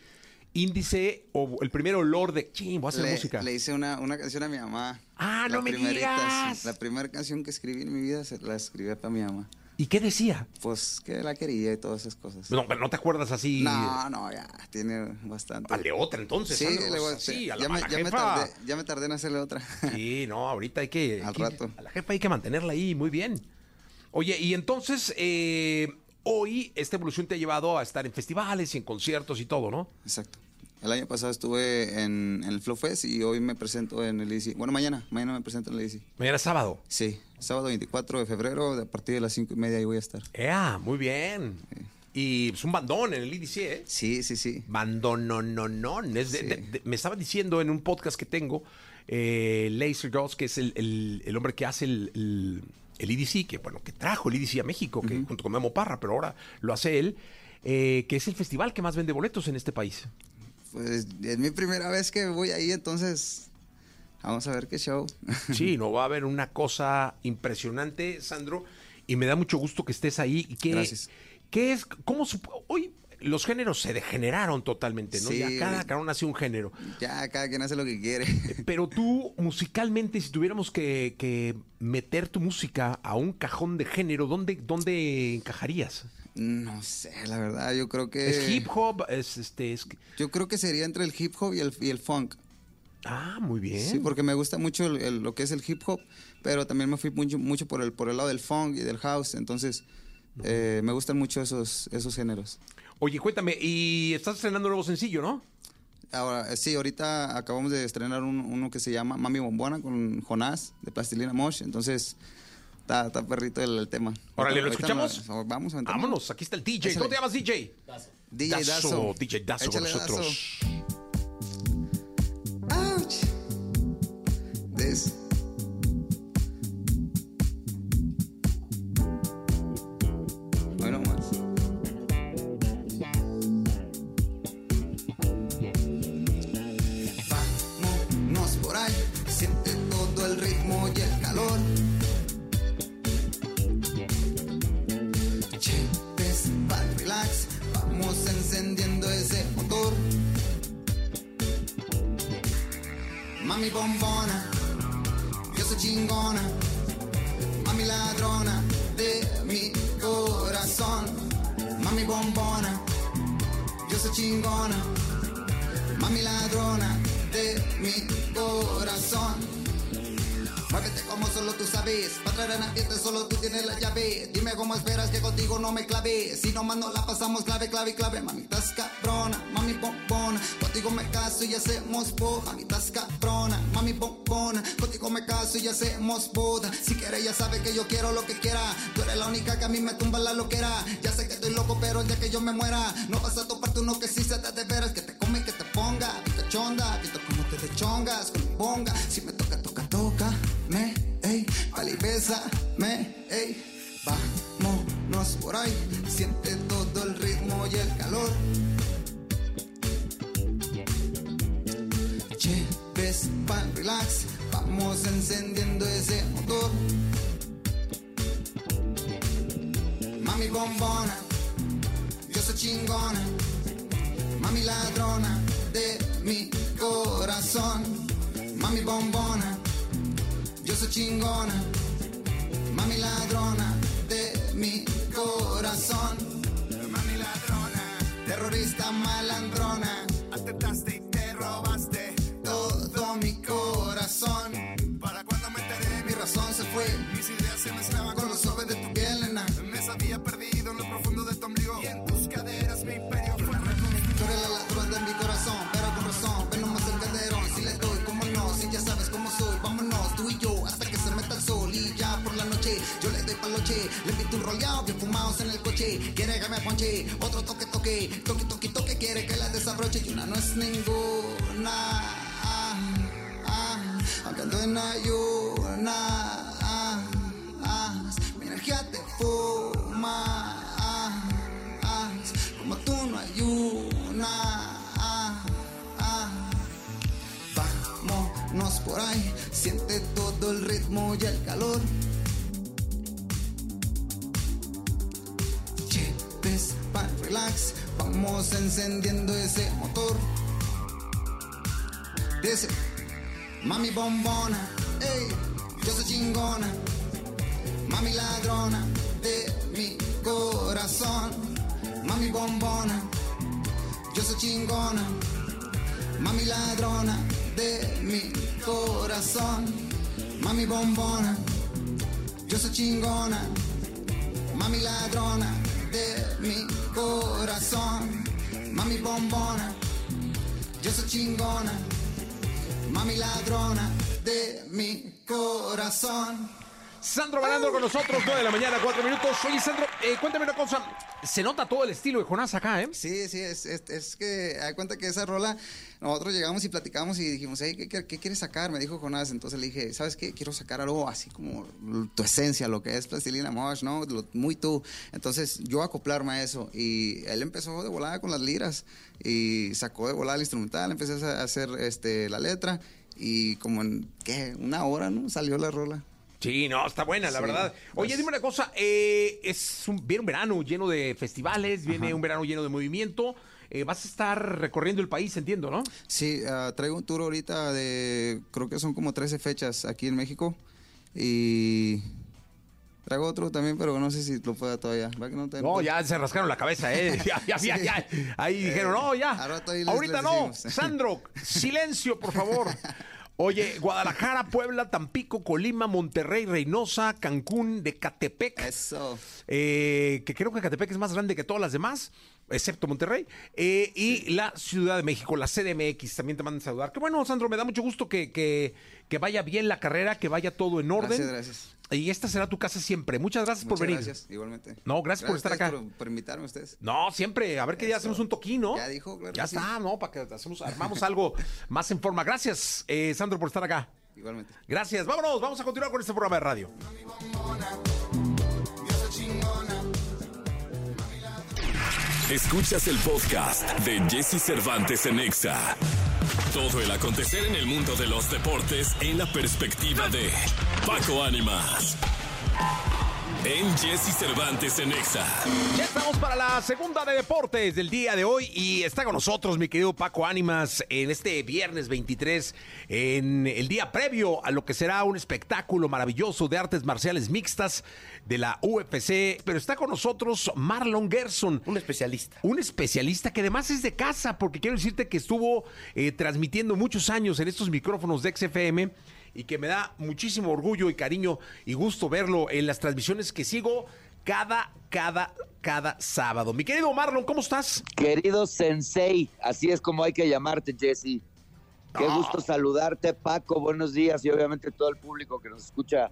índice o el primer olor de ching, voy a hacer le, música? le hice una, una canción a mi mamá. Ah, no La me primerita, digas. La primera canción que escribí en mi vida se la escribí para mi mamá. ¿Y qué decía? Pues que la quería y todas esas cosas. No, pero no te acuerdas así. No, no, ya, tiene bastante. Dale otra entonces. Sí, le voy a así, hacer. a la ya, me, ya, me jefa. tardé, ya me tardé en hacerle otra. Sí, no, ahorita hay que. Al hay que- rato. A la jefa hay que mantenerla ahí, muy bien. Oye, y entonces, eh, hoy esta evolución te ha llevado a estar en festivales y en conciertos y todo, ¿no? Exacto. El año pasado estuve en, en el Flow Fest y hoy me presento en el ICI. Bueno, mañana, mañana me presento en el ICI. Mañana es sábado. Sí, sábado 24 de febrero, a partir de las 5 y media ahí voy a estar. ¡Ea! Muy bien. Y es un bandón en el IDC, ¿eh? Sí, sí, sí. Bandón, no, no, no. Es de- de- de- me estaba diciendo en un podcast que tengo, eh, Laser Girls, que es el, el- el hombre que hace el, el, el EDC, que bueno, que trajo el EDC a México, que junto con Memo Parra, pero ahora lo hace él, eh, que es el festival que más vende boletos en este país. Pues es mi primera vez que voy ahí, entonces vamos a ver qué show. Sí, no va a haber una cosa impresionante, Sandro, y me da mucho gusto que estés ahí. ¿Y qué, Gracias. ¿Qué es? ¿Cómo supo- hoy los géneros se degeneraron totalmente, ¿no? Sí. Ya cada cabrón hace un género. Ya, cada quien hace lo que quiere. Pero tú, musicalmente, si tuviéramos que, que meter tu música a un cajón de género, ¿dónde, dónde encajarías? No sé, la verdad, yo creo que... ¿Es hip hop? ¿Es este? Es... Yo creo que sería entre el hip hop y el, y el funk. Ah, muy bien. Sí, porque me gusta mucho el- el- lo que es el hip hop, pero también me fui mucho, mucho por, el, por el lado del funk y del house, entonces eh, me gustan mucho esos, esos géneros. Oye, cuéntame, y estás estrenando un nuevo sencillo, ¿no? Ahora, eh, sí, ahorita acabamos de estrenar un- uno que se llama Mami Bombona con Jonás de Plastilina Mosh, entonces está, está perrito el, el tema. Órale, ¿lo escuchamos? vamos, aventamos. Vámonos, aquí está el DJ. Échale. ¿Cómo te llamas, DJ? DJ Dazo. DJ Dazo con nosotros. Ouch. This. Y hacemos boda. Si quieres ya sabes que yo quiero lo que quiera. Tú eres la única que a mí me tumba la loquera. Ya sé que estoy loco, pero el día que yo me muera, no vas a toparte uno que sí se te de veras. Que te come y que te ponga. Viste chonda, visto cómo te dechongas con mi bonga. Si me toca, toca, toca. Me, ey, vale, bésame, ey. Vámonos por ahí, siente todo el ritmo y el calor. Chéves, pan, relax, vamos encendiendo ese motor. Mami bombona, yo soy chingona. Mami ladrona de mi corazón. Mami bombona, yo soy chingona. Mami ladrona de mi corazón. Mami ladrona, terrorista malandrona. Atentaste Le invito un rollado, bien fumados en el coche. Quiere que me ponche, otro toque, toque. Toque, toque, toque, quiere que la desabroche. Y una no es ninguna. Ah, cuando en ayunas mi energía te fumas, como tú no ayunas. Vámonos por ahí, siente todo el ritmo y el calor. Vamos encendiendo ese motor. Dice, mami bombona, ey, yo soy chingona. Mami ladrona de mi corazón. Mami bombona, yo soy chingona. Mami ladrona de mi corazón. Mami bombona, yo soy chingona. Mami ladrona mi corazón. Mami bombona, yo soy chingona. Mami ladrona de mi corazón. Sandro Balandro con nosotros, 9 de la mañana, 4 minutos. Oye, Sandro, eh, cuéntame una cosa. Se nota todo el estilo de Jonás acá, ¿eh? Sí, sí, es, que hay cuenta que esa rola, nosotros llegamos y platicamos y dijimos, hey, ¿qué, qué, qué quieres sacar? Me dijo Jonás, entonces le dije, ¿sabes qué? Quiero sacar algo así como tu esencia, lo que es Plastilina Mosh, ¿no? Muy tú. Entonces yo acoplarme a eso y él empezó de volada con las liras y sacó de volada el instrumental, empecé a hacer este, la letra y como en, ¿qué? Una hora, ¿no? Salió la rola. Sí, no, está buena, la Sí, verdad. Oye, pues- dime una cosa, eh, es un, viene un verano lleno de festivales, viene un verano lleno de movimiento. eh, vas a estar recorriendo el país, entiendo, ¿no? Sí, ah, traigo un tour ahorita de, creo que son como 13 fechas aquí en México y traigo otro también, pero no sé si lo pueda todavía. ¿Va que no, ya se rascaron la cabeza, ¿eh? Ya, ya, Sí. ya. Ahí dijeron, no, ya. Les- Ahorita les no. Sandro, silencio, por favor. Oye, Guadalajara, Puebla, Tampico, Colima, Monterrey, Reynosa, Cancún, Decatepec. Eso. Eh, que creo que Catepec es más grande que todas las demás, excepto Monterrey. Eh, y la Ciudad de México, la CDMX, también te mandan saludar. Que bueno, Sandro, me da mucho gusto que, que, que vaya bien la carrera, que vaya todo en orden. Gracias, gracias. Y esta será tu casa siempre. Muchas gracias por venir. Gracias, igualmente. No, gracias por estar acá. Por, por invitarme a ustedes. No, siempre. A ver qué día hacemos un toquín, ¿no? Ya dijo, claro Ya que sí. está, ¿no? Para que hacemos, armamos algo más en forma. Gracias, eh, Sandro, por estar acá. Igualmente. Gracias. Vámonos, vamos a continuar con este programa de radio. Escuchas el podcast de Jesse Cervantes en Exa. Todo el acontecer en el mundo de los deportes en la perspectiva de Paco Ánimas. En Jesse Cervantes en Exa. Ya estamos para la segunda de deportes del día de hoy y está con nosotros mi querido Paco Ánimas en este viernes 23, en el día previo a lo que será un espectáculo maravilloso de artes marciales mixtas de la UFC. Pero está con nosotros Marlon Gerson. Un especialista. Un especialista que además es de casa, porque quiero decirte que estuvo eh, transmitiendo muchos años en estos micrófonos de XFM y que me da muchísimo orgullo y cariño y gusto verlo en las transmisiones que sigo cada, cada, cada sábado. Mi querido Marlon, ¿cómo estás? Querido Sensei, así es como hay que llamarte, Jesse. Qué Ah. gusto saludarte, Paco. Buenos días y obviamente todo el público que nos escucha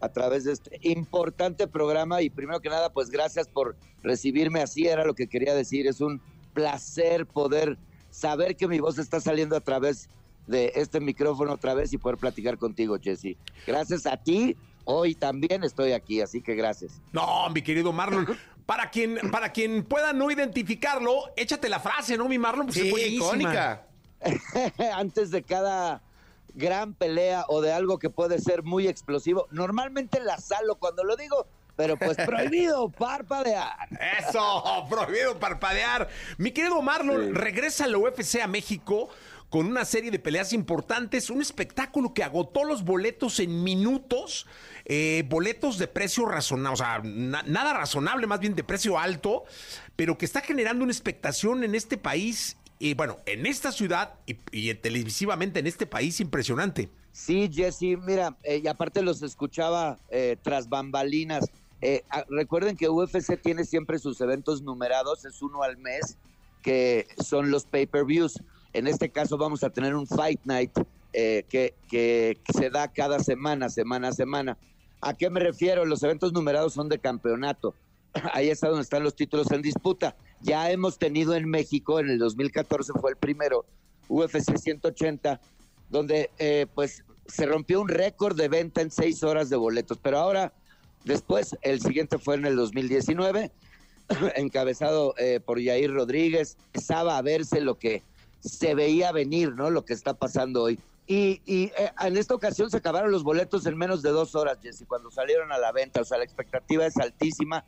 a través de este importante programa. Y primero que nada, pues gracias por recibirme. Así era lo que quería decir. Es un placer poder saber que mi voz está saliendo a través de este micrófono otra vez y poder platicar contigo, Jesse. Gracias a ti. Hoy también estoy aquí, así que gracias. No, mi querido Marlon. Para quien, para quien pueda no identificarlo, échate la frase, ¿no, mi Marlon? Pues es buenísima. Antes de cada gran pelea o de algo que puede ser muy explosivo, normalmente la salo cuando lo digo, pero pues prohibido parpadear. Eso, prohibido parpadear. Mi querido Marlon, regresa a la UFC a México con una serie de peleas importantes, un espectáculo que agotó los boletos en minutos, eh, boletos de precio razonable, o sea, na- nada razonable, más bien de precio alto, pero que está generando una expectación en este país, y bueno, en esta ciudad y, y televisivamente en este país impresionante. Sí, Jesse, mira, eh, y aparte los escuchaba eh, tras bambalinas. Eh, ah, recuerden que UFC tiene siempre sus eventos numerados, es uno al mes, que son los pay-per-views. En este caso vamos a tener un Fight Night eh, que, se da cada semana, semana a semana. ¿A qué me refiero? Los eventos numerados son de campeonato. Ahí está donde están los títulos en disputa. Ya hemos tenido en México, en el 2014 fue el primero, UFC 180, donde eh, pues se rompió un récord de venta en seis horas de boletos. Pero ahora, después, el siguiente fue en el 2019, encabezado eh, por Yair Rodríguez. Empezaba a verse lo que se veía venir, ¿no? Lo que está pasando hoy. Y, eh, en esta ocasión se acabaron los boletos en menos de dos horas, Jesse, cuando salieron a la venta. O sea, la expectativa es altísima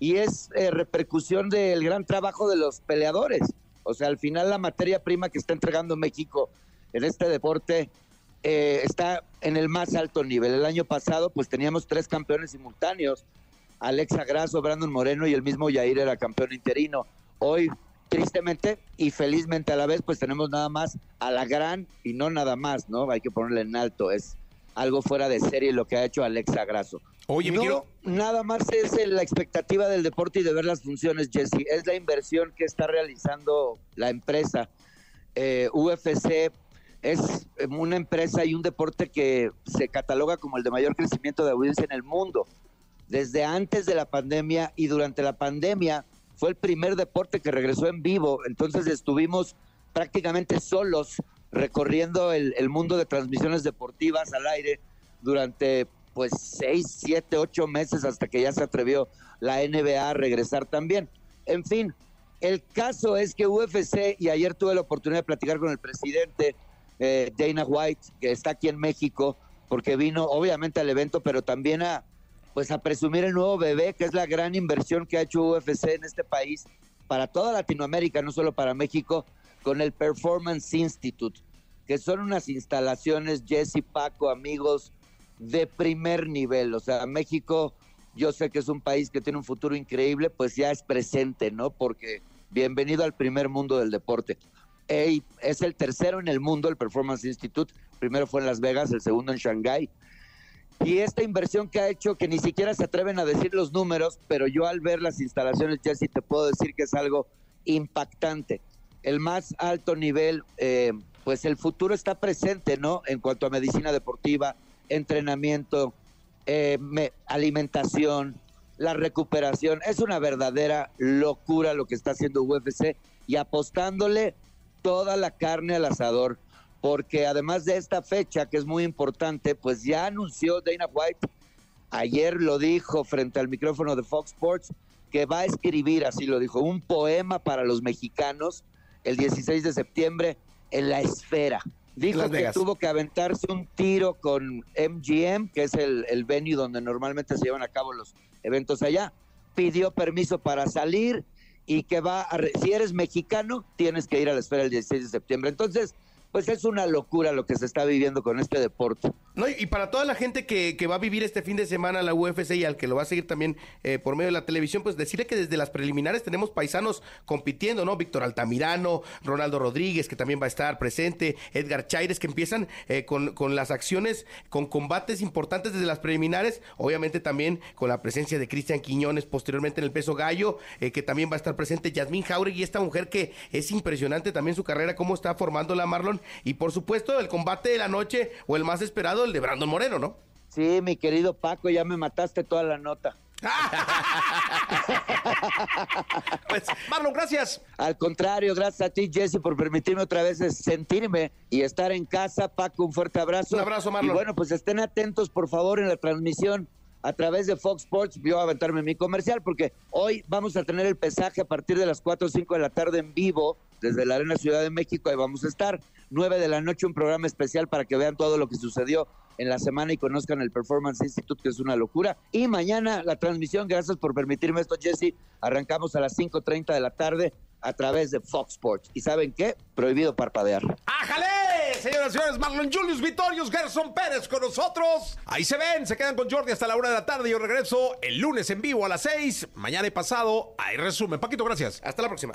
y es eh, repercusión del gran trabajo de los peleadores. O sea, al final la materia prima que está entregando México en este deporte eh, está en el más alto nivel. El año pasado, pues teníamos tres campeones simultáneos: Alexa Grasso, Brandon Moreno y el mismo Yair era campeón interino. Hoy, tristemente y felizmente a la vez, pues tenemos nada más a la gran y no nada más, ¿no? Hay que ponerle en alto. Es algo fuera de serie lo que ha hecho Alexa Grasso. Oye, no, quiero- nada más es la expectativa del deporte y de ver las funciones, Jesse. Es la inversión que está realizando la empresa. Eh, UFC es eh, una empresa y un deporte que se cataloga como el de mayor crecimiento de audiencia en el mundo. Desde antes de la pandemia y durante la pandemia fue el primer deporte que regresó en vivo. Entonces estuvimos prácticamente solos recorriendo el, mundo de transmisiones deportivas al aire durante pues seis, siete, ocho meses hasta que ya se atrevió la NBA a regresar también. En fin, el caso es que UFC, y ayer tuve la oportunidad de platicar con el presidente eh, Dana White, que está aquí en México, porque vino obviamente al evento, pero también a pues a presumir el nuevo bebé, que es la gran inversión que ha hecho UFC en este país para toda Latinoamérica, no solo para México, con el Performance Institute, que son unas instalaciones, Jesse, Paco, amigos, de primer nivel. O sea, México, yo sé que es un país que tiene un futuro increíble, pues ya es presente, ¿no? Porque bienvenido al primer mundo del deporte. Ey, es el tercero en el mundo, el Performance Institute. Primero fue en Las Vegas, el segundo en Shanghái. Y esta inversión que ha hecho, que ni siquiera se atreven a decir los números, pero yo al ver las instalaciones, Jesse, te puedo decir que es algo impactante. El más alto nivel, eh, pues el futuro está presente, ¿no? En cuanto a medicina deportiva, entrenamiento, eh, me- alimentación, la recuperación. Es una verdadera locura lo que está haciendo UFC y apostándole toda la carne al asador, porque además de esta fecha, que es muy importante, pues ya anunció Dana White, ayer lo dijo frente al micrófono de Fox Sports, que va a escribir, así lo dijo, un poema para los mexicanos el 16 de septiembre en la esfera. Dijo que tuvo que aventarse un tiro con MGM, que es el, el venue donde normalmente se llevan a cabo los eventos allá. Pidió permiso para salir y que va a... Si eres mexicano, tienes que ir a la esfera el 16 de septiembre. Entonces, pues es una locura lo que se está viviendo con este deporte. No, y- para toda la gente que, que va a vivir este fin de semana la UFC y al que lo va a seguir también eh, por medio de la televisión, pues decirle que desde las preliminares tenemos paisanos compitiendo, ¿no? Víctor Altamirano, Ronaldo Rodríguez, que también va a estar presente, Edgar Chaires, que empiezan eh, con, con las acciones, con combates importantes desde las preliminares, obviamente también con la presencia de Cristian Quiñones posteriormente en el peso gallo, eh, que también va a estar presente Yasmín Jauregui, esta mujer que es impresionante también su carrera, cómo está formándola Marlon, y por supuesto el combate de la noche o el más esperado, el de Brandon Moreno, ¿no? Sí, mi querido Paco, ya me mataste toda la nota. Pues, Marlon, gracias. Al contrario, gracias a ti, Jesse, por permitirme otra vez sentirme y estar en casa. Paco, un fuerte abrazo. Un abrazo, Marlon. Y bueno, pues estén atentos, por favor, en la transmisión a través de Fox Sports. Yo a aventarme mi comercial porque hoy vamos a tener el pesaje a partir de las 4 o 5 de la tarde en vivo desde la Arena Ciudad de México. Ahí vamos a estar. 9 de la noche, un programa especial para que vean todo lo que sucedió en la semana y conozcan el Performance Institute, que es una locura. Y mañana la transmisión, gracias por permitirme esto, Jesse. Arrancamos a las 5.30 de la tarde a través de Fox Sports. ¿Y saben qué? Prohibido parpadear. ¡Ájale! Señoras y señores, Marlon Julius Vitorius, Gerson Pérez con nosotros. Ahí se ven, se quedan con Jordi hasta la una de la tarde. Yo regreso el lunes en vivo a las seis. Mañana y pasado, ahí resumen. Paquito, gracias. Hasta la próxima.